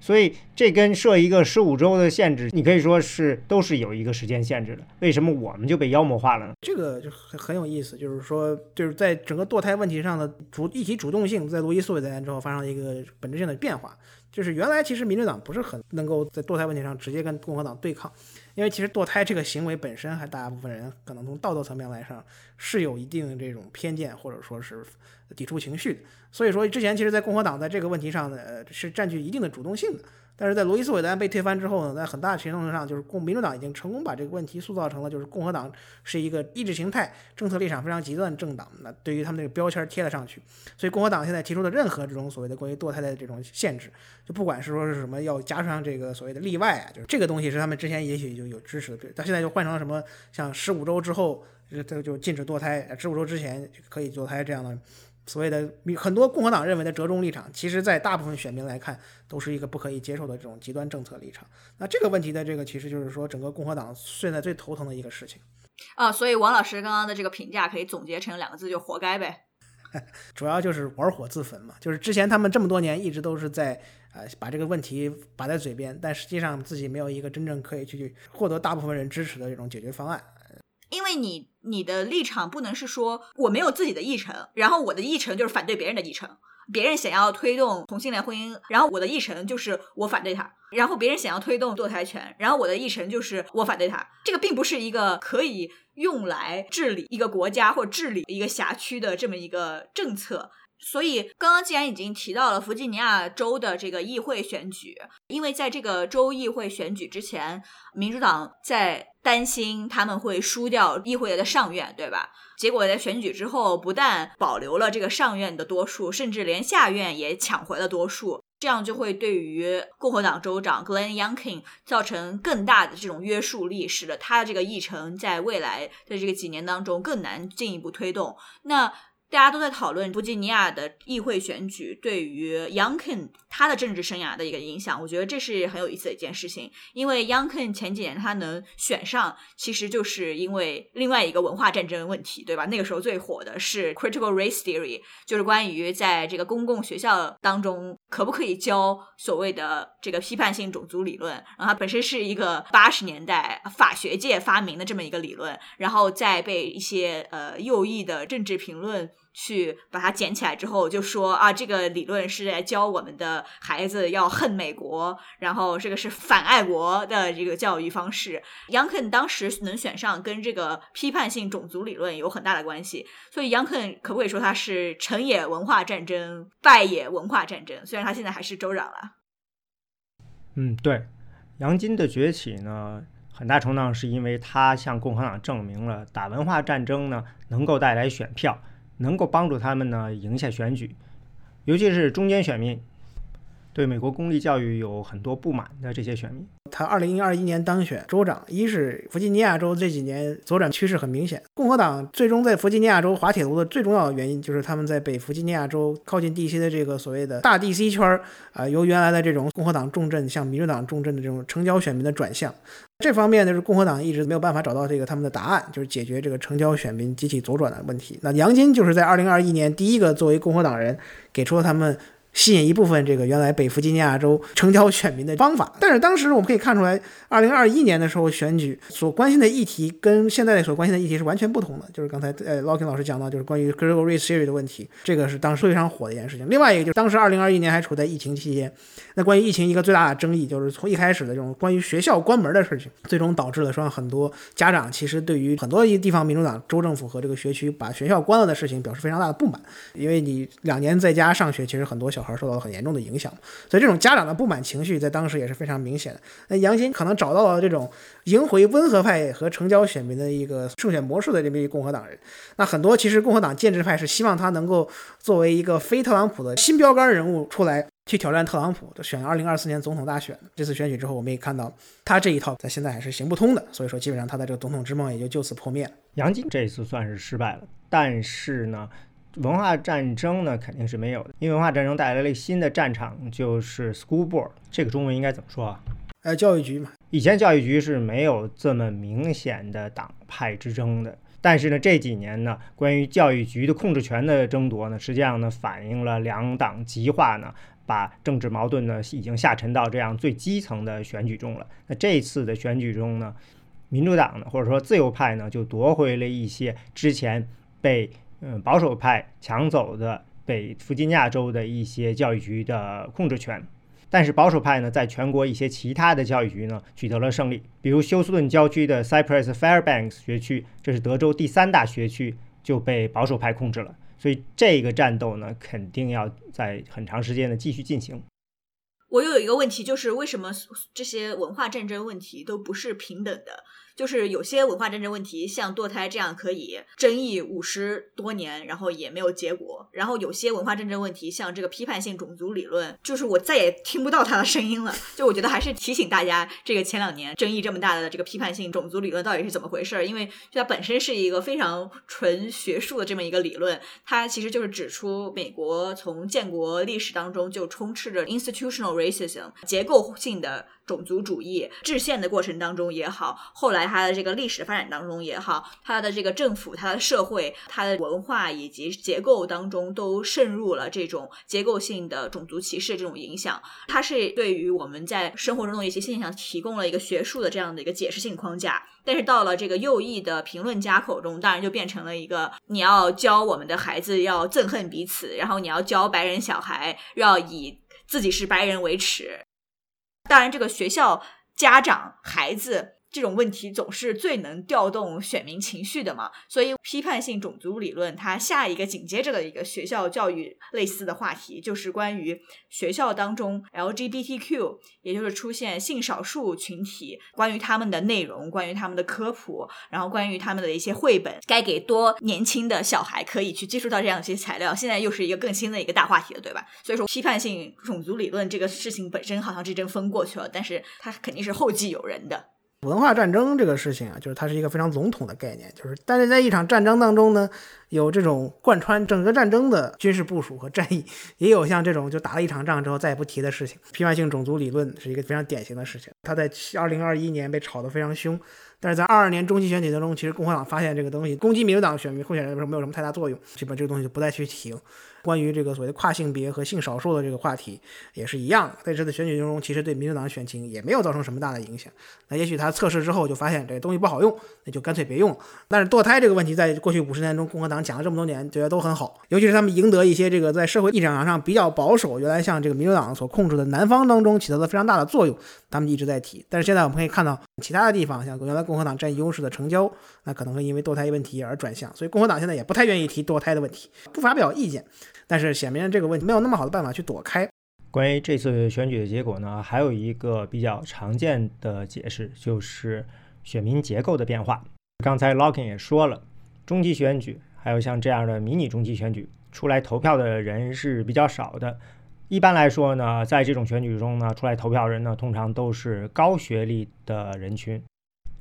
所以这跟设一个十五周的限制，你可以说是都是有一个时间限制的。为什么我们就被妖魔化了呢？这个就很很有意思，就是说，就是在整个堕胎问题上的主议题主动性，在罗伊诉韦德案之后发生了一个本质性的变化。就是原来其实民主党不是很能够在堕胎问题上直接跟共和党对抗，因为其实堕胎这个行为本身，还大部分人可能从道德层面来上是有一定这种偏见或者说是抵触情绪。所以说，之前其实，在共和党在这个问题上呢，是占据一定的主动性的。但是在罗伊斯韦德案被推翻之后呢，在很大程度上，就是共民主党已经成功把这个问题塑造成了，就是共和党是一个意识形态、政策立场非常极端的政党。那对于他们这个标签贴了上去，所以共和党现在提出的任何这种所谓的关于堕胎的这种限制，就不管是说是什么要加上这个所谓的例外啊，就是这个东西是他们之前也许就有支持的，但现在就换成了什么像十五周之后这就禁止堕胎，十五周之前可以堕胎这样的。所谓的很多共和党认为的折中立场，其实，在大部分选民来看，都是一个不可以接受的这种极端政策立场。那这个问题的这个，其实就是说，整个共和党现在最头疼的一个事情啊。所以，王老师刚刚的这个评价可以总结成两个字，就活该呗。[laughs] 主要就是玩火自焚嘛。就是之前他们这么多年一直都是在呃把这个问题摆在嘴边，但实际上自己没有一个真正可以去获得大部分人支持的这种解决方案。因为你你的立场不能是说我没有自己的议程，然后我的议程就是反对别人的议程。别人想要推动同性恋婚姻，然后我的议程就是我反对他；然后别人想要推动堕胎权，然后我的议程就是我反对他。这个并不是一个可以用来治理一个国家或治理一个辖区的这么一个政策。所以，刚刚既然已经提到了弗吉尼亚州的这个议会选举，因为在这个州议会选举之前，民主党在担心他们会输掉议会的上院，对吧？结果在选举之后，不但保留了这个上院的多数，甚至连下院也抢回了多数，这样就会对于共和党州长 Glenn Youngkin 造成更大的这种约束力，使得他的这个议程在未来的这个几年当中更难进一步推动。那。大家都在讨论弗吉尼亚的议会选举对于 Youngkin 他的政治生涯的一个影响，我觉得这是很有意思的一件事情。因为 Youngkin 前几年他能选上，其实就是因为另外一个文化战争问题，对吧？那个时候最火的是 Critical Race Theory，就是关于在这个公共学校当中可不可以教所谓的这个批判性种族理论。然后它本身是一个八十年代法学界发明的这么一个理论，然后再被一些呃右翼的政治评论。去把它捡起来之后，就说啊，这个理论是在教我们的孩子要恨美国，然后这个是反爱国的这个教育方式。杨肯当时能选上，跟这个批判性种族理论有很大的关系。所以杨肯可不可以说他是成也文化战争，败也文化战争？虽然他现在还是州长了。嗯，对，杨金的崛起呢，很大程度上是因为他向共和党证明了打文化战争呢能够带来选票。能够帮助他们呢赢下选举，尤其是中间选民，对美国公立教育有很多不满的这些选民。他二零二一年当选州长，一是弗吉尼亚州这几年左转趋势很明显，共和党最终在弗吉尼亚州滑铁卢的最重要的原因就是他们在北弗吉尼亚州靠近 DC 的这个所谓的大 DC 圈儿啊，由原来的这种共和党重镇向民主党重镇的这种城郊选民的转向。这方面呢是共和党一直没有办法找到这个他们的答案，就是解决这个城郊选民集体左转的问题。那杨金就是在二零二一年第一个作为共和党人给出了他们。吸引一部分这个原来北弗吉尼亚州城郊选民的方法。但是当时我们可以看出来，二零二一年的时候选举所关心的议题跟现在所关心的议题是完全不同的。就是刚才呃 l o c k i n 老师讲到，就是关于 Critical Race Theory 的问题，这个是当时非常火的一件事情。另外一个就是当时二零二一年还处在疫情期间，那关于疫情一个最大的争议就是从一开始的这种关于学校关门的事情，最终导致了说很多家长其实对于很多一地方民主党州政府和这个学区把学校关了的事情表示非常大的不满，因为你两年在家上学，其实很多小孩受到了很严重的影响，所以这种家长的不满情绪在当时也是非常明显的。那杨金可能找到了这种赢回温和派和城郊选民的一个胜选模式的这么一共和党人。那很多其实共和党建制派是希望他能够作为一个非特朗普的新标杆人物出来去挑战特朗普，选二零二四年总统大选。这次选举之后，我们也看到他这一套在现在还是行不通的，所以说基本上他的这个总统之梦也就就此破灭了。杨金这一次算是失败了，但是呢？文化战争呢，肯定是没有的，因为文化战争带来了新的战场，就是 school board。这个中文应该怎么说啊？呃，教育局嘛。以前教育局是没有这么明显的党派之争的，但是呢，这几年呢，关于教育局的控制权的争夺呢，实际上呢，反映了两党极化呢，把政治矛盾呢，已经下沉到这样最基层的选举中了。那这次的选举中呢，民主党呢，或者说自由派呢，就夺回了一些之前被嗯，保守派抢走的北弗吉尼亚州的一些教育局的控制权，但是保守派呢，在全国一些其他的教育局呢取得了胜利，比如休斯顿郊区的 Cypress Fairbanks 学区，这是德州第三大学区，就被保守派控制了。所以这个战斗呢，肯定要在很长时间的继续进行。我又有一个问题，就是为什么这些文化战争问题都不是平等的？就是有些文化战争问题，像堕胎这样可以争议五十多年，然后也没有结果。然后有些文化战争问题，像这个批判性种族理论，就是我再也听不到他的声音了。就我觉得还是提醒大家，这个前两年争议这么大的这个批判性种族理论到底是怎么回事？因为它本身是一个非常纯学术的这么一个理论，它其实就是指出美国从建国历史当中就充斥着 institutional racism 结构性的。种族主义制宪的过程当中也好，后来它的这个历史发展当中也好，它的这个政府、它的社会、它的文化以及结构当中都渗入了这种结构性的种族歧视这种影响。它是对于我们在生活中的一些现象提供了一个学术的这样的一个解释性框架。但是到了这个右翼的评论家口中，当然就变成了一个你要教我们的孩子要憎恨彼此，然后你要教白人小孩要以自己是白人为耻。当然，这个学校、家长、孩子。这种问题总是最能调动选民情绪的嘛，所以批判性种族理论它下一个紧接着的一个学校教育类似的话题，就是关于学校当中 LGBTQ，也就是出现性少数群体，关于他们的内容，关于他们的科普，然后关于他们的一些绘本，该给多年轻的小孩可以去接触到这样一些材料，现在又是一个更新的一个大话题了，对吧？所以说批判性种族理论这个事情本身好像这阵风过去了，但是它肯定是后继有人的。文化战争这个事情啊，就是它是一个非常笼统的概念，就是但是在一场战争当中呢，有这种贯穿整个战争的军事部署和战役，[laughs] 也有像这种就打了一场仗之后再也不提的事情。批判性种族理论是一个非常典型的事情，它在二零二一年被炒得非常凶，但是在二二年中期选举当中，其实共和党发现这个东西攻击民主党选民候选人的时候没有什么太大作用，基本这个东西就不再去提。关于这个所谓的跨性别和性少数的这个话题也是一样的，在这次选举中，其实对民主党选情也没有造成什么大的影响。那也许他测试之后就发现这东西不好用，那就干脆别用了。但是堕胎这个问题，在过去五十年中，共和党讲了这么多年，觉得都很好，尤其是他们赢得一些这个在社会立场上比较保守，原来像这个民主党所控制的南方当中起到了非常大的作用，他们一直在提。但是现在我们可以看到，其他的地方像原来共和党占优势的城郊，那可能会因为堕胎问题而转向，所以共和党现在也不太愿意提堕胎的问题，不发表意见。但是显明这个问题没有那么好的办法去躲开。关于这次选举的结果呢，还有一个比较常见的解释，就是选民结构的变化。刚才 Locking 也说了，中期选举还有像这样的迷你中期选举，出来投票的人是比较少的。一般来说呢，在这种选举中呢，出来投票人呢，通常都是高学历的人群，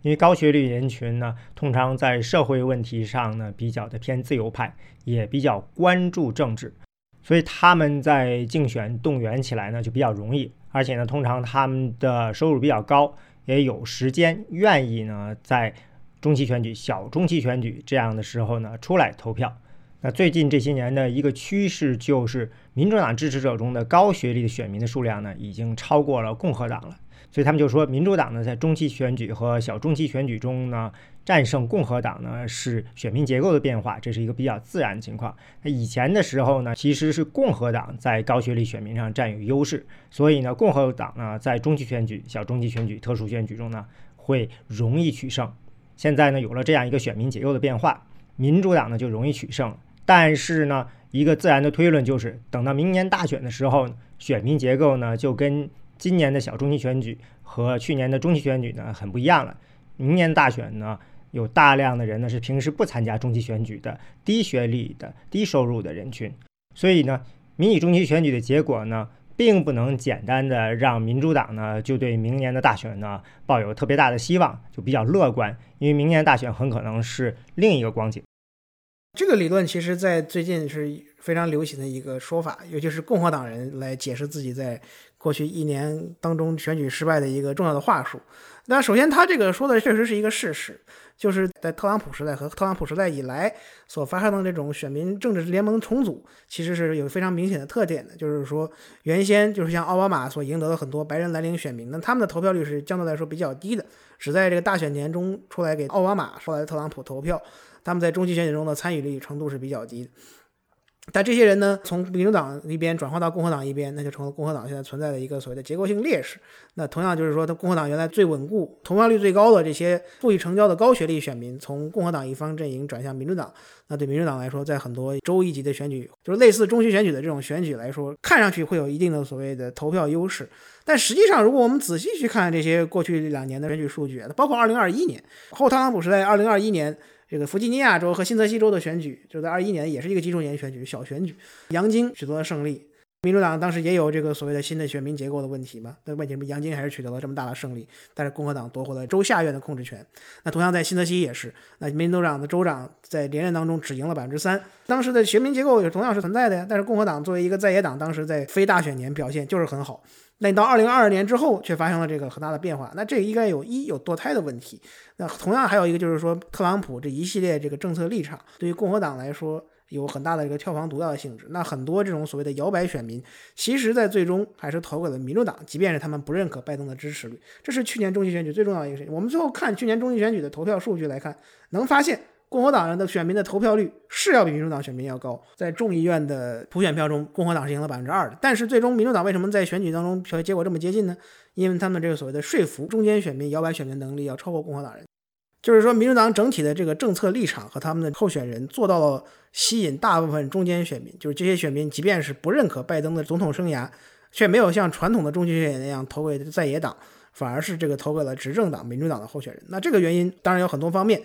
因为高学历人群呢，通常在社会问题上呢，比较的偏自由派。也比较关注政治，所以他们在竞选动员起来呢就比较容易，而且呢，通常他们的收入比较高，也有时间，愿意呢在中期选举、小中期选举这样的时候呢出来投票。那最近这些年的一个趋势就是，民主党支持者中的高学历的选民的数量呢，已经超过了共和党了。所以他们就说，民主党呢在中期选举和小中期选举中呢，战胜共和党呢是选民结构的变化，这是一个比较自然的情况。那以前的时候呢，其实是共和党在高学历选民上占有优势，所以呢，共和党呢在中期选举、小中期选举、特殊选举中呢会容易取胜。现在呢有了这样一个选民结构的变化，民主党呢就容易取胜。但是呢，一个自然的推论就是，等到明年大选的时候，选民结构呢就跟今年的小中期选举和去年的中期选举呢很不一样了。明年大选呢，有大量的人呢是平时不参加中期选举的低学历的低收入的人群，所以呢，迷你中期选举的结果呢，并不能简单的让民主党呢就对明年的大选呢抱有特别大的希望，就比较乐观，因为明年大选很可能是另一个光景。这个理论其实，在最近是非常流行的一个说法，尤其是共和党人来解释自己在过去一年当中选举失败的一个重要的话术。那首先，他这个说的确实是一个事实，就是在特朗普时代和特朗普时代以来所发生的这种选民政治联盟重组，其实是有非常明显的特点的。就是说，原先就是像奥巴马所赢得的很多白人蓝领选民，那他们的投票率是相对来说比较低的，只在这个大选年中出来给奥巴马、后来特朗普投票。他们在中期选举中的参与率程度是比较低，但这些人呢，从民主党一边转换到共和党一边，那就成了共和党现在存在的一个所谓的结构性劣势。那同样就是说，他共和党原来最稳固、投票率最高的这些富裕成交的高学历选民，从共和党一方阵营转向民主党，那对民主党来说，在很多州一级的选举，就是类似中期选举的这种选举来说，看上去会有一定的所谓的投票优势。但实际上，如果我们仔细去看这些过去两年的选举数据，包括2021年后特朗普时代，2021年。这个弗吉尼亚州和新泽西州的选举，就在二一年，也是一个基数年选举，小选举，杨金取得了胜利。民主党当时也有这个所谓的新的选民结构的问题嘛？那问题是杨金还是取得了这么大的胜利，但是共和党夺回了州下院的控制权。那同样在新泽西也是，那民主党的州长在连任当中只赢了百分之三，当时的选民结构也同样是存在的呀。但是共和党作为一个在野党，当时在非大选年表现就是很好。那你到二零二二年之后，却发生了这个很大的变化。那这应该有一有堕胎的问题。那同样还有一个就是说，特朗普这一系列这个政策立场，对于共和党来说有很大的一个票房毒药的性质。那很多这种所谓的摇摆选民，其实在最终还是投给了民主党，即便是他们不认可拜登的支持率。这是去年中期选举最重要的一个事情。我们最后看去年中期选举的投票数据来看，能发现。共和党人的选民的投票率是要比民主党选民要高，在众议院的普选票中，共和党是赢了百分之二的。但是最终民主党为什么在选举当中票结果这么接近呢？因为他们这个所谓的说服中间选民、摇摆选民能力要超过共和党人。就是说，民主党整体的这个政策立场和他们的候选人做到了吸引大部分中间选民，就是这些选民即便是不认可拜登的总统生涯，却没有像传统的中期选举那样投给在野党，反而是这个投给了执政党民主党的候选人。那这个原因当然有很多方面。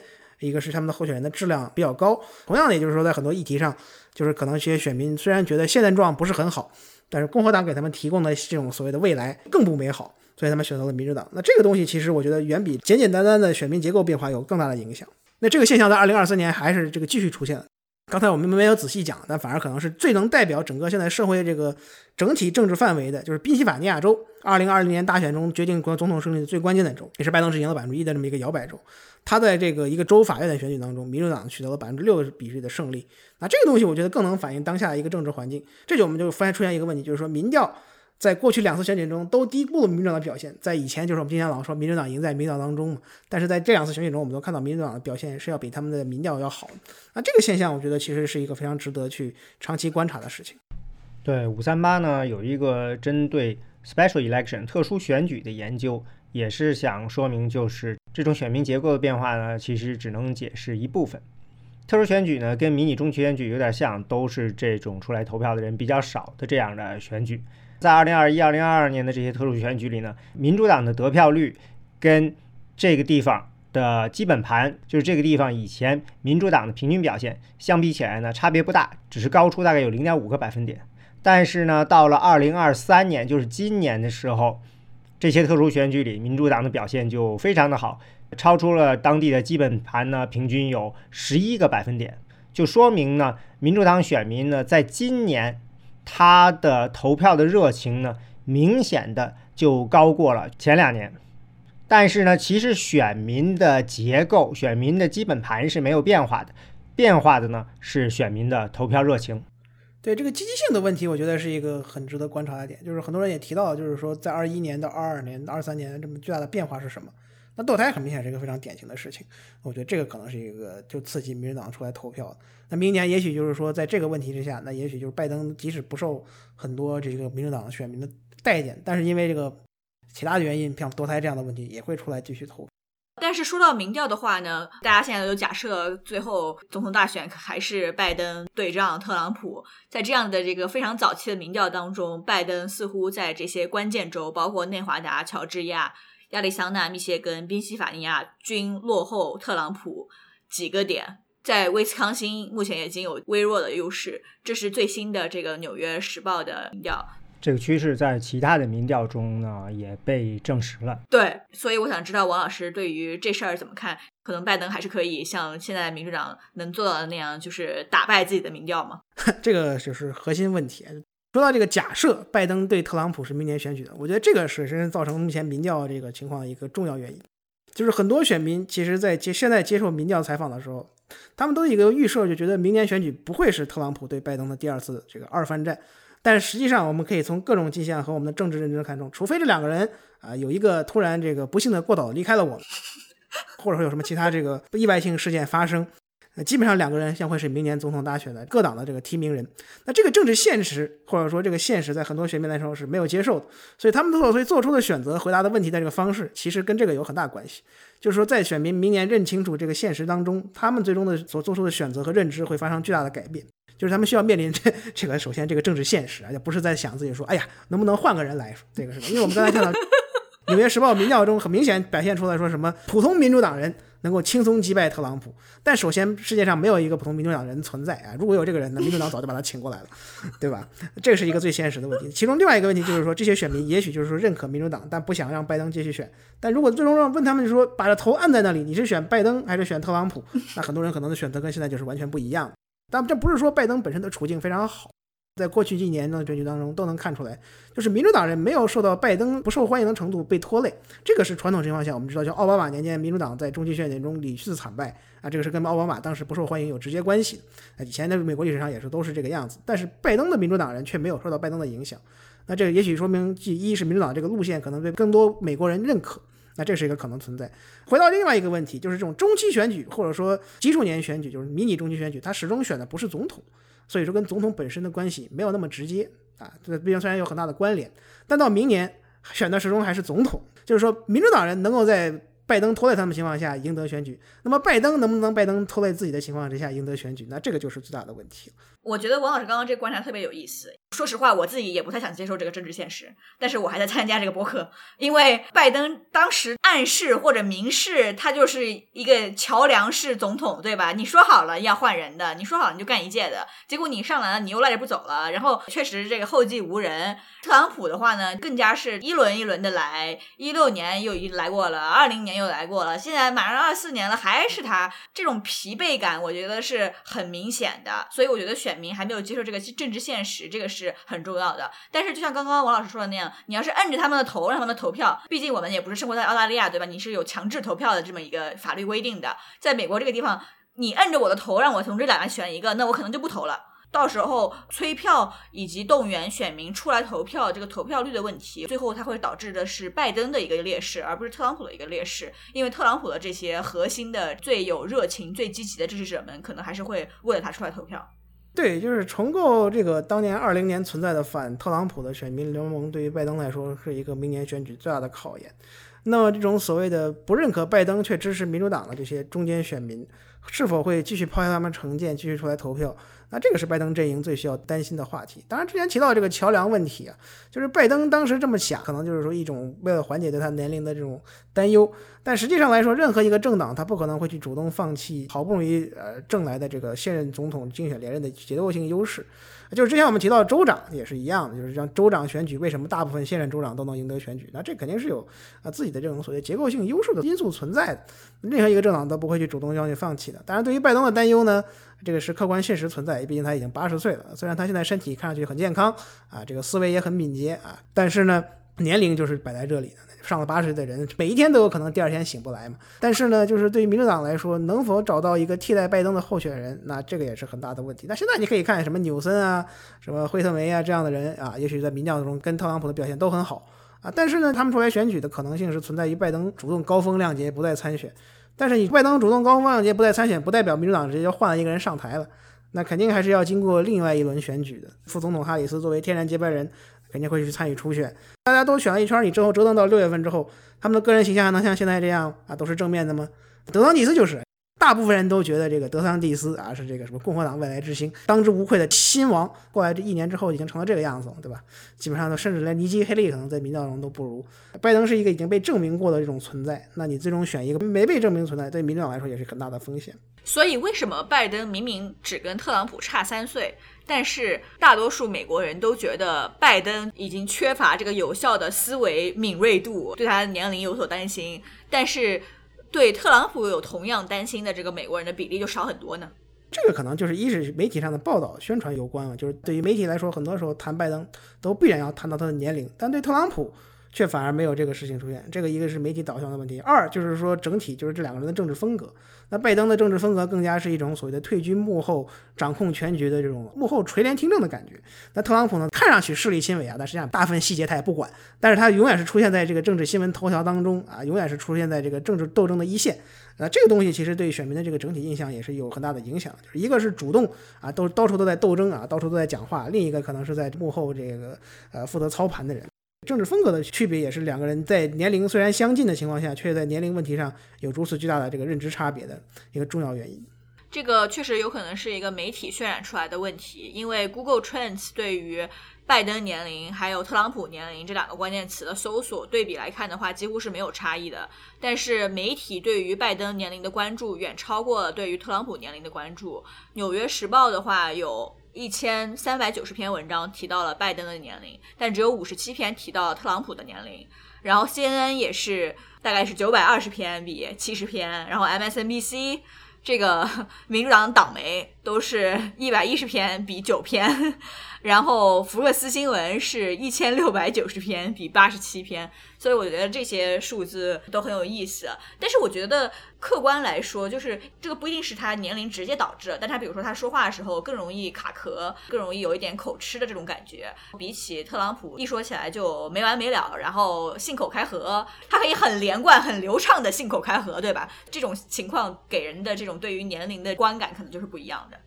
一个是他们的候选人的质量比较高，同样的，也就是说，在很多议题上，就是可能一些选民虽然觉得现状不是很好，但是共和党给他们提供的这种所谓的未来更不美好，所以他们选择了民主党。那这个东西其实我觉得远比简简单单的选民结构变化有更大的影响。那这个现象在二零二三年还是这个继续出现。刚才我们没有仔细讲，但反而可能是最能代表整个现在社会这个整体政治范围的，就是宾夕法尼亚州，二零二零年大选中决定国总统胜利的最关键的州，也是拜登只赢了百分之一的这么一个摇摆州。他在这个一个州法院的选举当中，民主党取得了百分之六的比例的胜利。那这个东西我觉得更能反映当下的一个政治环境。这就我们就发现出现一个问题，就是说民调在过去两次选举中都低估了民主党的表现。在以前就是我们今天老说民主党赢在民调当中嘛，但是在这两次选举中，我们都看到民主党的表现是要比他们的民调要好。那这个现象，我觉得其实是一个非常值得去长期观察的事情。对五三八呢，有一个针对 special election 特殊选举的研究。也是想说明，就是这种选民结构的变化呢，其实只能解释一部分。特殊选举呢，跟迷你中期选举有点像，都是这种出来投票的人比较少的这样的选举。在2021、2022年的这些特殊选举里呢，民主党的得票率跟这个地方的基本盘，就是这个地方以前民主党的平均表现相比起来呢，差别不大，只是高出大概有0.5个百分点。但是呢，到了2023年，就是今年的时候。这些特殊选举里，民主党的表现就非常的好，超出了当地的基本盘呢，平均有十一个百分点，就说明呢，民主党选民呢，在今年他的投票的热情呢，明显的就高过了前两年。但是呢，其实选民的结构、选民的基本盘是没有变化的，变化的呢是选民的投票热情。对这个积极性的问题，我觉得是一个很值得观察的点。就是很多人也提到，就是说在二一年到二二年、二三年这么巨大的变化是什么？那堕胎很明显是一个非常典型的事情。我觉得这个可能是一个就刺激民主党出来投票。那明年也许就是说在这个问题之下，那也许就是拜登即使不受很多这个民主党选民的待见，但是因为这个其他的原因，像堕胎这样的问题，也会出来继续投。但是说到民调的话呢，大家现在都假设最后总统大选还是拜登对仗特朗普。在这样的这个非常早期的民调当中，拜登似乎在这些关键州，包括内华达、乔治亚、亚利桑那、密歇根、宾夕法尼亚，均落后特朗普几个点。在威斯康星目前已经有微弱的优势，这是最新的这个《纽约时报》的民调。这个趋势在其他的民调中呢也被证实了。对，所以我想知道王老师对于这事儿怎么看？可能拜登还是可以像现在民主党能做到的那样，就是打败自己的民调吗？[laughs] 这个就是核心问题。说到这个假设，拜登对特朗普是明年选举的，我觉得这个是真正造成目前民调这个情况的一个重要原因。就是很多选民其实在接现在接受民调采访的时候，他们都一个预设，就觉得明年选举不会是特朗普对拜登的第二次这个二番战。但实际上，我们可以从各种迹象和我们的政治认知看中，除非这两个人啊有一个突然这个不幸的过早离开了我们，或者说有什么其他这个意外性事件发生，那，基本上两个人将会是明年总统大选的各党的这个提名人。那这个政治现实或者说这个现实，在很多选民来说是没有接受的，所以他们所以做出的选择、回答的问题的这个方式，其实跟这个有很大关系。就是说，在选民明年认清楚这个现实当中，他们最终的所做出的选择和认知会发生巨大的改变。就是他们需要面临这这个，首先这个政治现实，而且不是在想自己说，哎呀，能不能换个人来？这个是，因为我们刚才看到《纽约时报》民调中很明显表现出来说什么普通民主党人能够轻松击败特朗普，但首先世界上没有一个普通民主党人存在啊！如果有这个人，那民主党早就把他请过来了，对吧？这是一个最现实的问题。其中另外一个问题就是说，这些选民也许就是说认可民主党，但不想让拜登继续选。但如果最终让问他们就说，把这头按在那里，你是选拜登还是选特朗普？那很多人可能的选择跟现在就是完全不一样。但这不是说拜登本身的处境非常好，在过去一年的选举当中都能看出来，就是民主党人没有受到拜登不受欢迎的程度被拖累，这个是传统情况下我们知道，像奥巴马年间民主党在中期选举中屡次惨败啊，这个是跟奥巴马当时不受欢迎有直接关系的。以前的美国历史上也是都是这个样子，但是拜登的民主党人却没有受到拜登的影响，那这个也许说明，即一是民主党这个路线可能被更多美国人认可。那这是一个可能存在。回到另外一个问题，就是这种中期选举或者说基数年选举，就是迷你中期选举，它始终选的不是总统，所以说跟总统本身的关系没有那么直接啊。这个毕竟虽然有很大的关联，但到明年选的始终还是总统，就是说民主党人能够在拜登拖累他们情况下赢得选举，那么拜登能不能拜登拖累自己的情况之下赢得选举，那这个就是最大的问题。我觉得王老师刚刚这观察特别有意思。说实话，我自己也不太想接受这个政治现实，但是我还在参加这个博客，因为拜登当时暗示或者明示，他就是一个桥梁式总统，对吧？你说好了要换人的，你说好了你就干一届的，结果你上来了，你又赖着不走了，然后确实这个后继无人。特朗普的话呢，更加是一轮一轮的来，一六年又一来过了，二零年又来过了，现在马上二四年了，还是他这种疲惫感，我觉得是很明显的。所以我觉得选民还没有接受这个政治现实，这个是。是很重要的，但是就像刚刚王老师说的那样，你要是摁着他们的头让他们投票，毕竟我们也不是生活在澳大利亚，对吧？你是有强制投票的这么一个法律规定的。在美国这个地方，你摁着我的头让我从这两个选一个，那我可能就不投了。到时候催票以及动员选民出来投票，这个投票率的问题，最后它会导致的是拜登的一个劣势，而不是特朗普的一个劣势。因为特朗普的这些核心的最有热情、最积极的支持者们，可能还是会为了他出来投票。对，就是重构这个当年二零年存在的反特朗普的选民联盟，对于拜登来说是一个明年选举最大的考验。那么，这种所谓的不认可拜登却支持民主党的这些中间选民，是否会继续抛下他们成见，继续出来投票？那这个是拜登阵营最需要担心的话题。当然，之前提到这个桥梁问题啊，就是拜登当时这么想，可能就是说一种为了缓解对他年龄的这种担忧。但实际上来说，任何一个政党，他不可能会去主动放弃好不容易呃挣来的这个现任总统竞选连任的结构性优势。就是之前我们提到州长也是一样的，就是像州长选举，为什么大部分现任州长都能赢得选举？那这肯定是有啊自己的这种所谓结构性优势的因素存在的，任何一个政党都不会去主动要去放弃的。当然，对于拜登的担忧呢，这个是客观现实存在，毕竟他已经八十岁了，虽然他现在身体看上去很健康啊，这个思维也很敏捷啊，但是呢，年龄就是摆在这里的。上了八十岁的人，每一天都有可能第二天醒不来嘛。但是呢，就是对于民主党来说，能否找到一个替代拜登的候选人，那这个也是很大的问题。那现在你可以看什么纽森啊、什么惠特梅啊这样的人啊，也许在民调中跟特朗普的表现都很好啊，但是呢，他们出来选举的可能性是存在于拜登主动高风亮节不再参选。但是你拜登主动高风亮节不再参选，不代表民主党直接就换了一个人上台了。那肯定还是要经过另外一轮选举的。副总统哈里斯作为天然接班人，肯定会去参与初选。大家都选了一圈，你之后折腾到六月份之后，他们的个人形象还能像现在这样啊，都是正面的吗？德桑蒂斯就是，大部分人都觉得这个德桑蒂斯啊是这个什么共和党未来之星，当之无愧的亲王。过来这一年之后，已经成了这个样子了，对吧？基本上都甚至连尼基·黑利可能在民调中都不如。拜登是一个已经被证明过的这种存在，那你最终选一个没被证明存在，对民主党来说也是很大的风险。所以，为什么拜登明明只跟特朗普差三岁，但是大多数美国人都觉得拜登已经缺乏这个有效的思维敏锐度，对他的年龄有所担心，但是对特朗普有同样担心的这个美国人的比例就少很多呢？这个可能就是一是媒体上的报道宣传有关啊，就是对于媒体来说，很多时候谈拜登都必然要谈到他的年龄，但对特朗普。却反而没有这个事情出现，这个一个是媒体导向的问题，二就是说整体就是这两个人的政治风格。那拜登的政治风格更加是一种所谓的退居幕后、掌控全局的这种幕后垂帘听政的感觉。那特朗普呢，看上去势力亲为啊，但实际上大部分细节他也不管，但是他永远是出现在这个政治新闻头条当中啊，永远是出现在这个政治斗争的一线。那这个东西其实对选民的这个整体印象也是有很大的影响，就是一个是主动啊，都到处都在斗争啊，到处都在讲话；另一个可能是在幕后这个呃负责操盘的人。政治风格的区别也是两个人在年龄虽然相近的情况下，却在年龄问题上有如此巨大的这个认知差别的一个重要原因。这个确实有可能是一个媒体渲染出来的问题，因为 Google Trends 对于拜登年龄还有特朗普年龄这两个关键词的搜索对比来看的话，几乎是没有差异的。但是媒体对于拜登年龄的关注远超过了对于特朗普年龄的关注。纽约时报的话有。一千三百九十篇文章提到了拜登的年龄，但只有五十七篇提到了特朗普的年龄。然后 CNN 也是大概是九百二十篇比七十篇，然后 MSNBC 这个 [laughs] 民主党党媒都是一百一十篇比九篇。然后福克斯新闻是一千六百九十篇比八十七篇，所以我觉得这些数字都很有意思。但是我觉得客观来说，就是这个不一定是他年龄直接导致，但他比如说他说话的时候更容易卡壳，更容易有一点口吃的这种感觉。比起特朗普一说起来就没完没了，然后信口开河，他可以很连贯、很流畅的信口开河，对吧？这种情况给人的这种对于年龄的观感可能就是不一样的。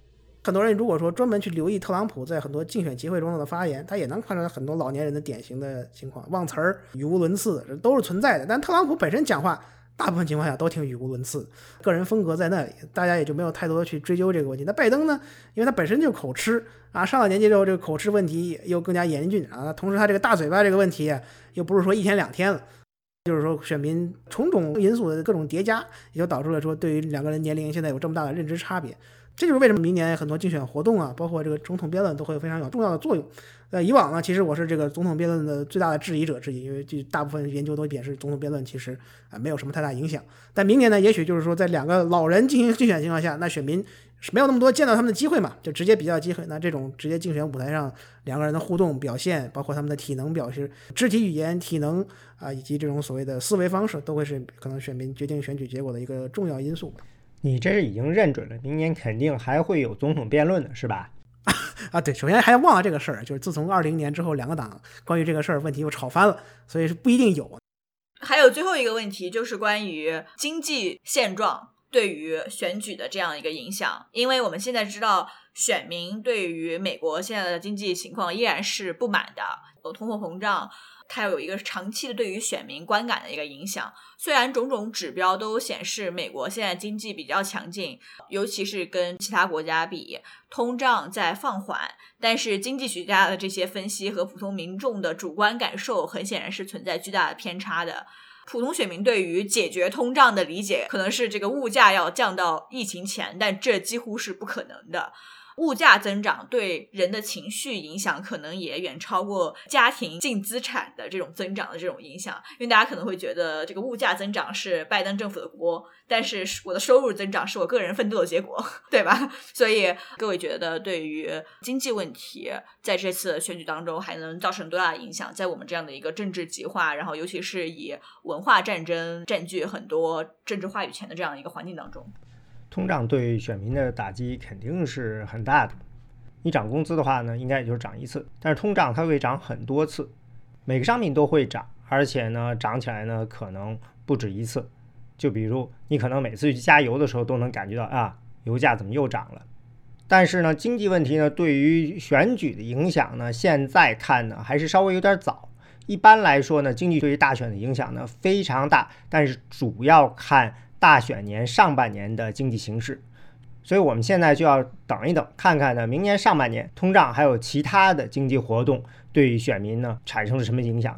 很多人如果说专门去留意特朗普在很多竞选集会中的发言，他也能看出来很多老年人的典型的情况，忘词儿、语无伦次，这都是存在的。但特朗普本身讲话，大部分情况下都挺语无伦次，个人风格在那里，大家也就没有太多去追究这个问题。那拜登呢？因为他本身就口吃啊，上了年纪之后，这个口吃问题又更加严峻啊。同时，他这个大嘴巴这个问题又不是说一天两天了，就是说选民种种因素的各种叠加，也就导致了说对于两个人年龄现在有这么大的认知差别。这就是为什么明年很多竞选活动啊，包括这个总统辩论都会有非常有重要的作用。呃，以往呢，其实我是这个总统辩论的最大的质疑者之一，因为这大部分研究都显示总统辩论其实啊没有什么太大影响。但明年呢，也许就是说在两个老人进行竞选情况下，那选民是没有那么多见到他们的机会嘛，就直接比较机会。那这种直接竞选舞台上两个人的互动表现，包括他们的体能表示、肢体语言、体能啊，以及这种所谓的思维方式，都会是可能选民决定选举结果的一个重要因素。你这是已经认准了，明年肯定还会有总统辩论的是吧？[laughs] 啊，对，首先还忘了这个事儿，就是自从二零年之后，两个党关于这个事儿问题又吵翻了，所以是不一定有。还有最后一个问题就是关于经济现状对于选举的这样一个影响，因为我们现在知道选民对于美国现在的经济情况依然是不满的，有通货膨胀。它有一个长期的对于选民观感的一个影响。虽然种种指标都显示美国现在经济比较强劲，尤其是跟其他国家比，通胀在放缓，但是经济学家的这些分析和普通民众的主观感受很显然是存在巨大的偏差的。普通选民对于解决通胀的理解可能是这个物价要降到疫情前，但这几乎是不可能的。物价增长对人的情绪影响可能也远超过家庭净资产的这种增长的这种影响，因为大家可能会觉得这个物价增长是拜登政府的锅，但是我的收入增长是我个人奋斗的结果，对吧？[laughs] 所以各位觉得对于经济问题在这次选举当中还能造成多大的影响？在我们这样的一个政治极化，然后尤其是以文化战争占据很多政治话语权的这样一个环境当中。通胀对选民的打击肯定是很大的。你涨工资的话呢，应该也就是涨一次，但是通胀它会涨很多次，每个商品都会涨，而且呢，涨起来呢可能不止一次。就比如你可能每次去加油的时候都能感觉到啊，油价怎么又涨了？但是呢，经济问题呢对于选举的影响呢，现在看呢还是稍微有点早。一般来说呢，经济对于大选的影响呢非常大，但是主要看。大选年上半年的经济形势，所以我们现在就要等一等，看看呢，明年上半年通胀还有其他的经济活动对选民呢产生了什么影响。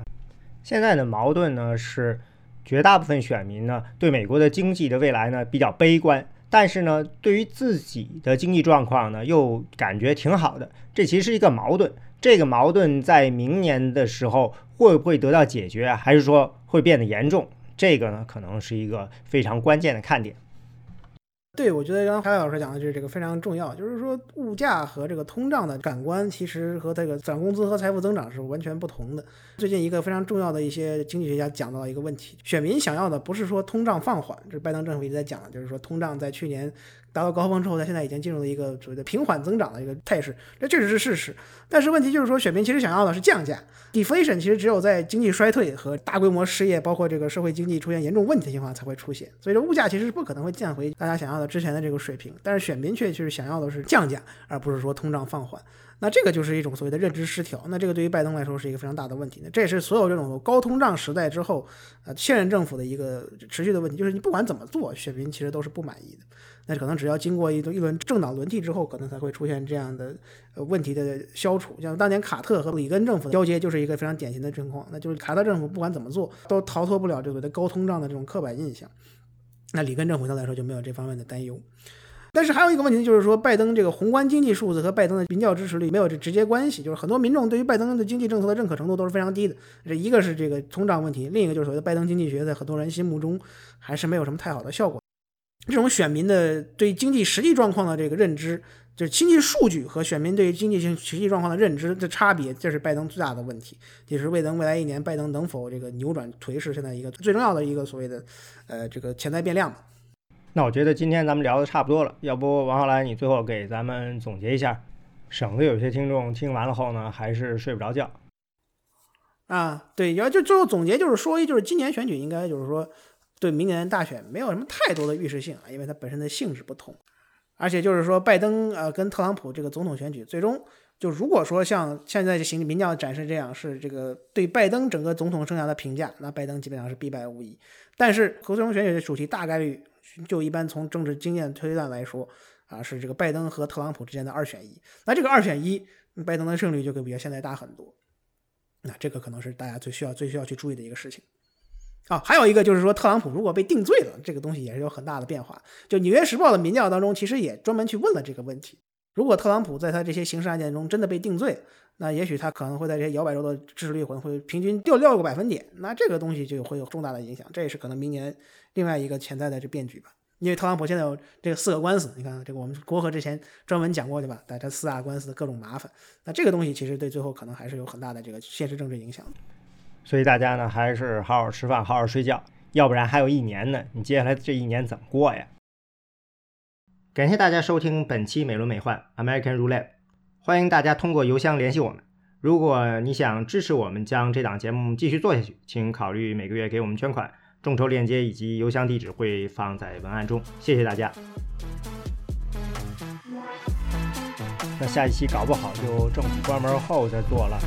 现在的矛盾呢是，绝大部分选民呢对美国的经济的未来呢比较悲观，但是呢对于自己的经济状况呢又感觉挺好的，这其实是一个矛盾。这个矛盾在明年的时候会不会得到解决，还是说会变得严重？这个呢，可能是一个非常关键的看点。对，我觉得刚刚海老师讲的就是这个非常重要，就是说物价和这个通胀的感官，其实和这个涨工资和财富增长是完全不同的。最近一个非常重要的一些经济学家讲到了一个问题：选民想要的不是说通胀放缓，这是拜登政府一直在讲的，就是说通胀在去年。达到高峰之后，它现在已经进入了一个所谓的平缓增长的一个态势，这确实是事实。但是问题就是说，选民其实想要的是降价，deflation 其实只有在经济衰退和大规模失业，包括这个社会经济出现严重问题的情况才会出现。所以说，物价其实是不可能会降回大家想要的之前的这个水平。但是选民却其实想要的是降价，而不是说通胀放缓。那这个就是一种所谓的认知失调。那这个对于拜登来说是一个非常大的问题。那这也是所有这种高通胀时代之后，呃，现任政府的一个持续的问题，就是你不管怎么做，选民其实都是不满意的。那可能只要经过一一轮政党轮替之后，可能才会出现这样的问题的消除。像当年卡特和里根政府交接，就是一个非常典型的情况。那就是卡特政府不管怎么做，都逃脱不了这个的高通胀的这种刻板印象。那里根政府相对来说就没有这方面的担忧。但是还有一个问题就是说，拜登这个宏观经济数字和拜登的民调支持率没有这直接关系。就是很多民众对于拜登的经济政策的认可程度都是非常低的。这一个是这个通胀问题，另一个就是所谓的拜登经济学在很多人心目中还是没有什么太好的效果。这种选民的对经济实际状况的这个认知，就是经济数据和选民对经济性实际状况的认知的差别，这是拜登最大的问题，也是未登未来一年拜登能否这个扭转颓势现在一个最重要的一个所谓的呃这个潜在变量。那我觉得今天咱们聊的差不多了，要不王浩来你最后给咱们总结一下，省得有些听众听完了后呢还是睡不着觉。啊，对，要就最后总结就是说一就是今年选举应该就是说。对明年大选没有什么太多的预示性啊，因为它本身的性质不同，而且就是说拜登呃跟特朗普这个总统选举，最终就如果说像现在的行民调展示这样是这个对拜登整个总统生涯的评价，那拜登基本上是必败无疑。但是和最终选举的主题大概率就一般从政治经验推断来说啊，是这个拜登和特朗普之间的二选一。那这个二选一，拜登的胜率就会比现在大很多。那这个可能是大家最需要最需要去注意的一个事情。啊，还有一个就是说，特朗普如果被定罪了，这个东西也是有很大的变化。就《纽约时报》的民调当中，其实也专门去问了这个问题：如果特朗普在他这些刑事案件中真的被定罪，那也许他可能会在这些摇摆州的支持率可能会平均掉六个百分点。那这个东西就会有重大的影响，这也是可能明年另外一个潜在的这变局吧。因为特朗普现在有这个四个官司，你看这个我们国和之前专门讲过对吧？大家四大官司的各种麻烦，那这个东西其实对最后可能还是有很大的这个现实政治影响。所以大家呢，还是好好吃饭，好好睡觉，要不然还有一年呢。你接下来这一年怎么过呀？感谢大家收听本期美轮美奂 American Roulette，欢迎大家通过邮箱联系我们。如果你想支持我们将这档节目继续做下去，请考虑每个月给我们捐款，众筹链接以及邮箱地址会放在文案中。谢谢大家。那下一期搞不好就政府关门后再做了。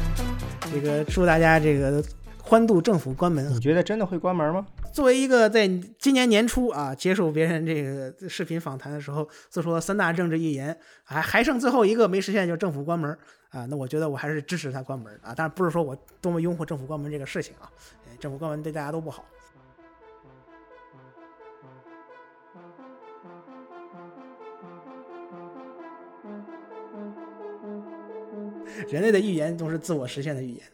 这个祝大家这个。欢度政府关门，你觉得真的会关门吗？作为一个在今年年初啊接受别人这个视频访谈的时候，自说三大政治预言，还还剩最后一个没实现，就是政府关门啊。那我觉得我还是支持他关门啊，但是不是说我多么拥护政府关门这个事情啊？政府关门对大家都不好。人类的预言都是自我实现的预言。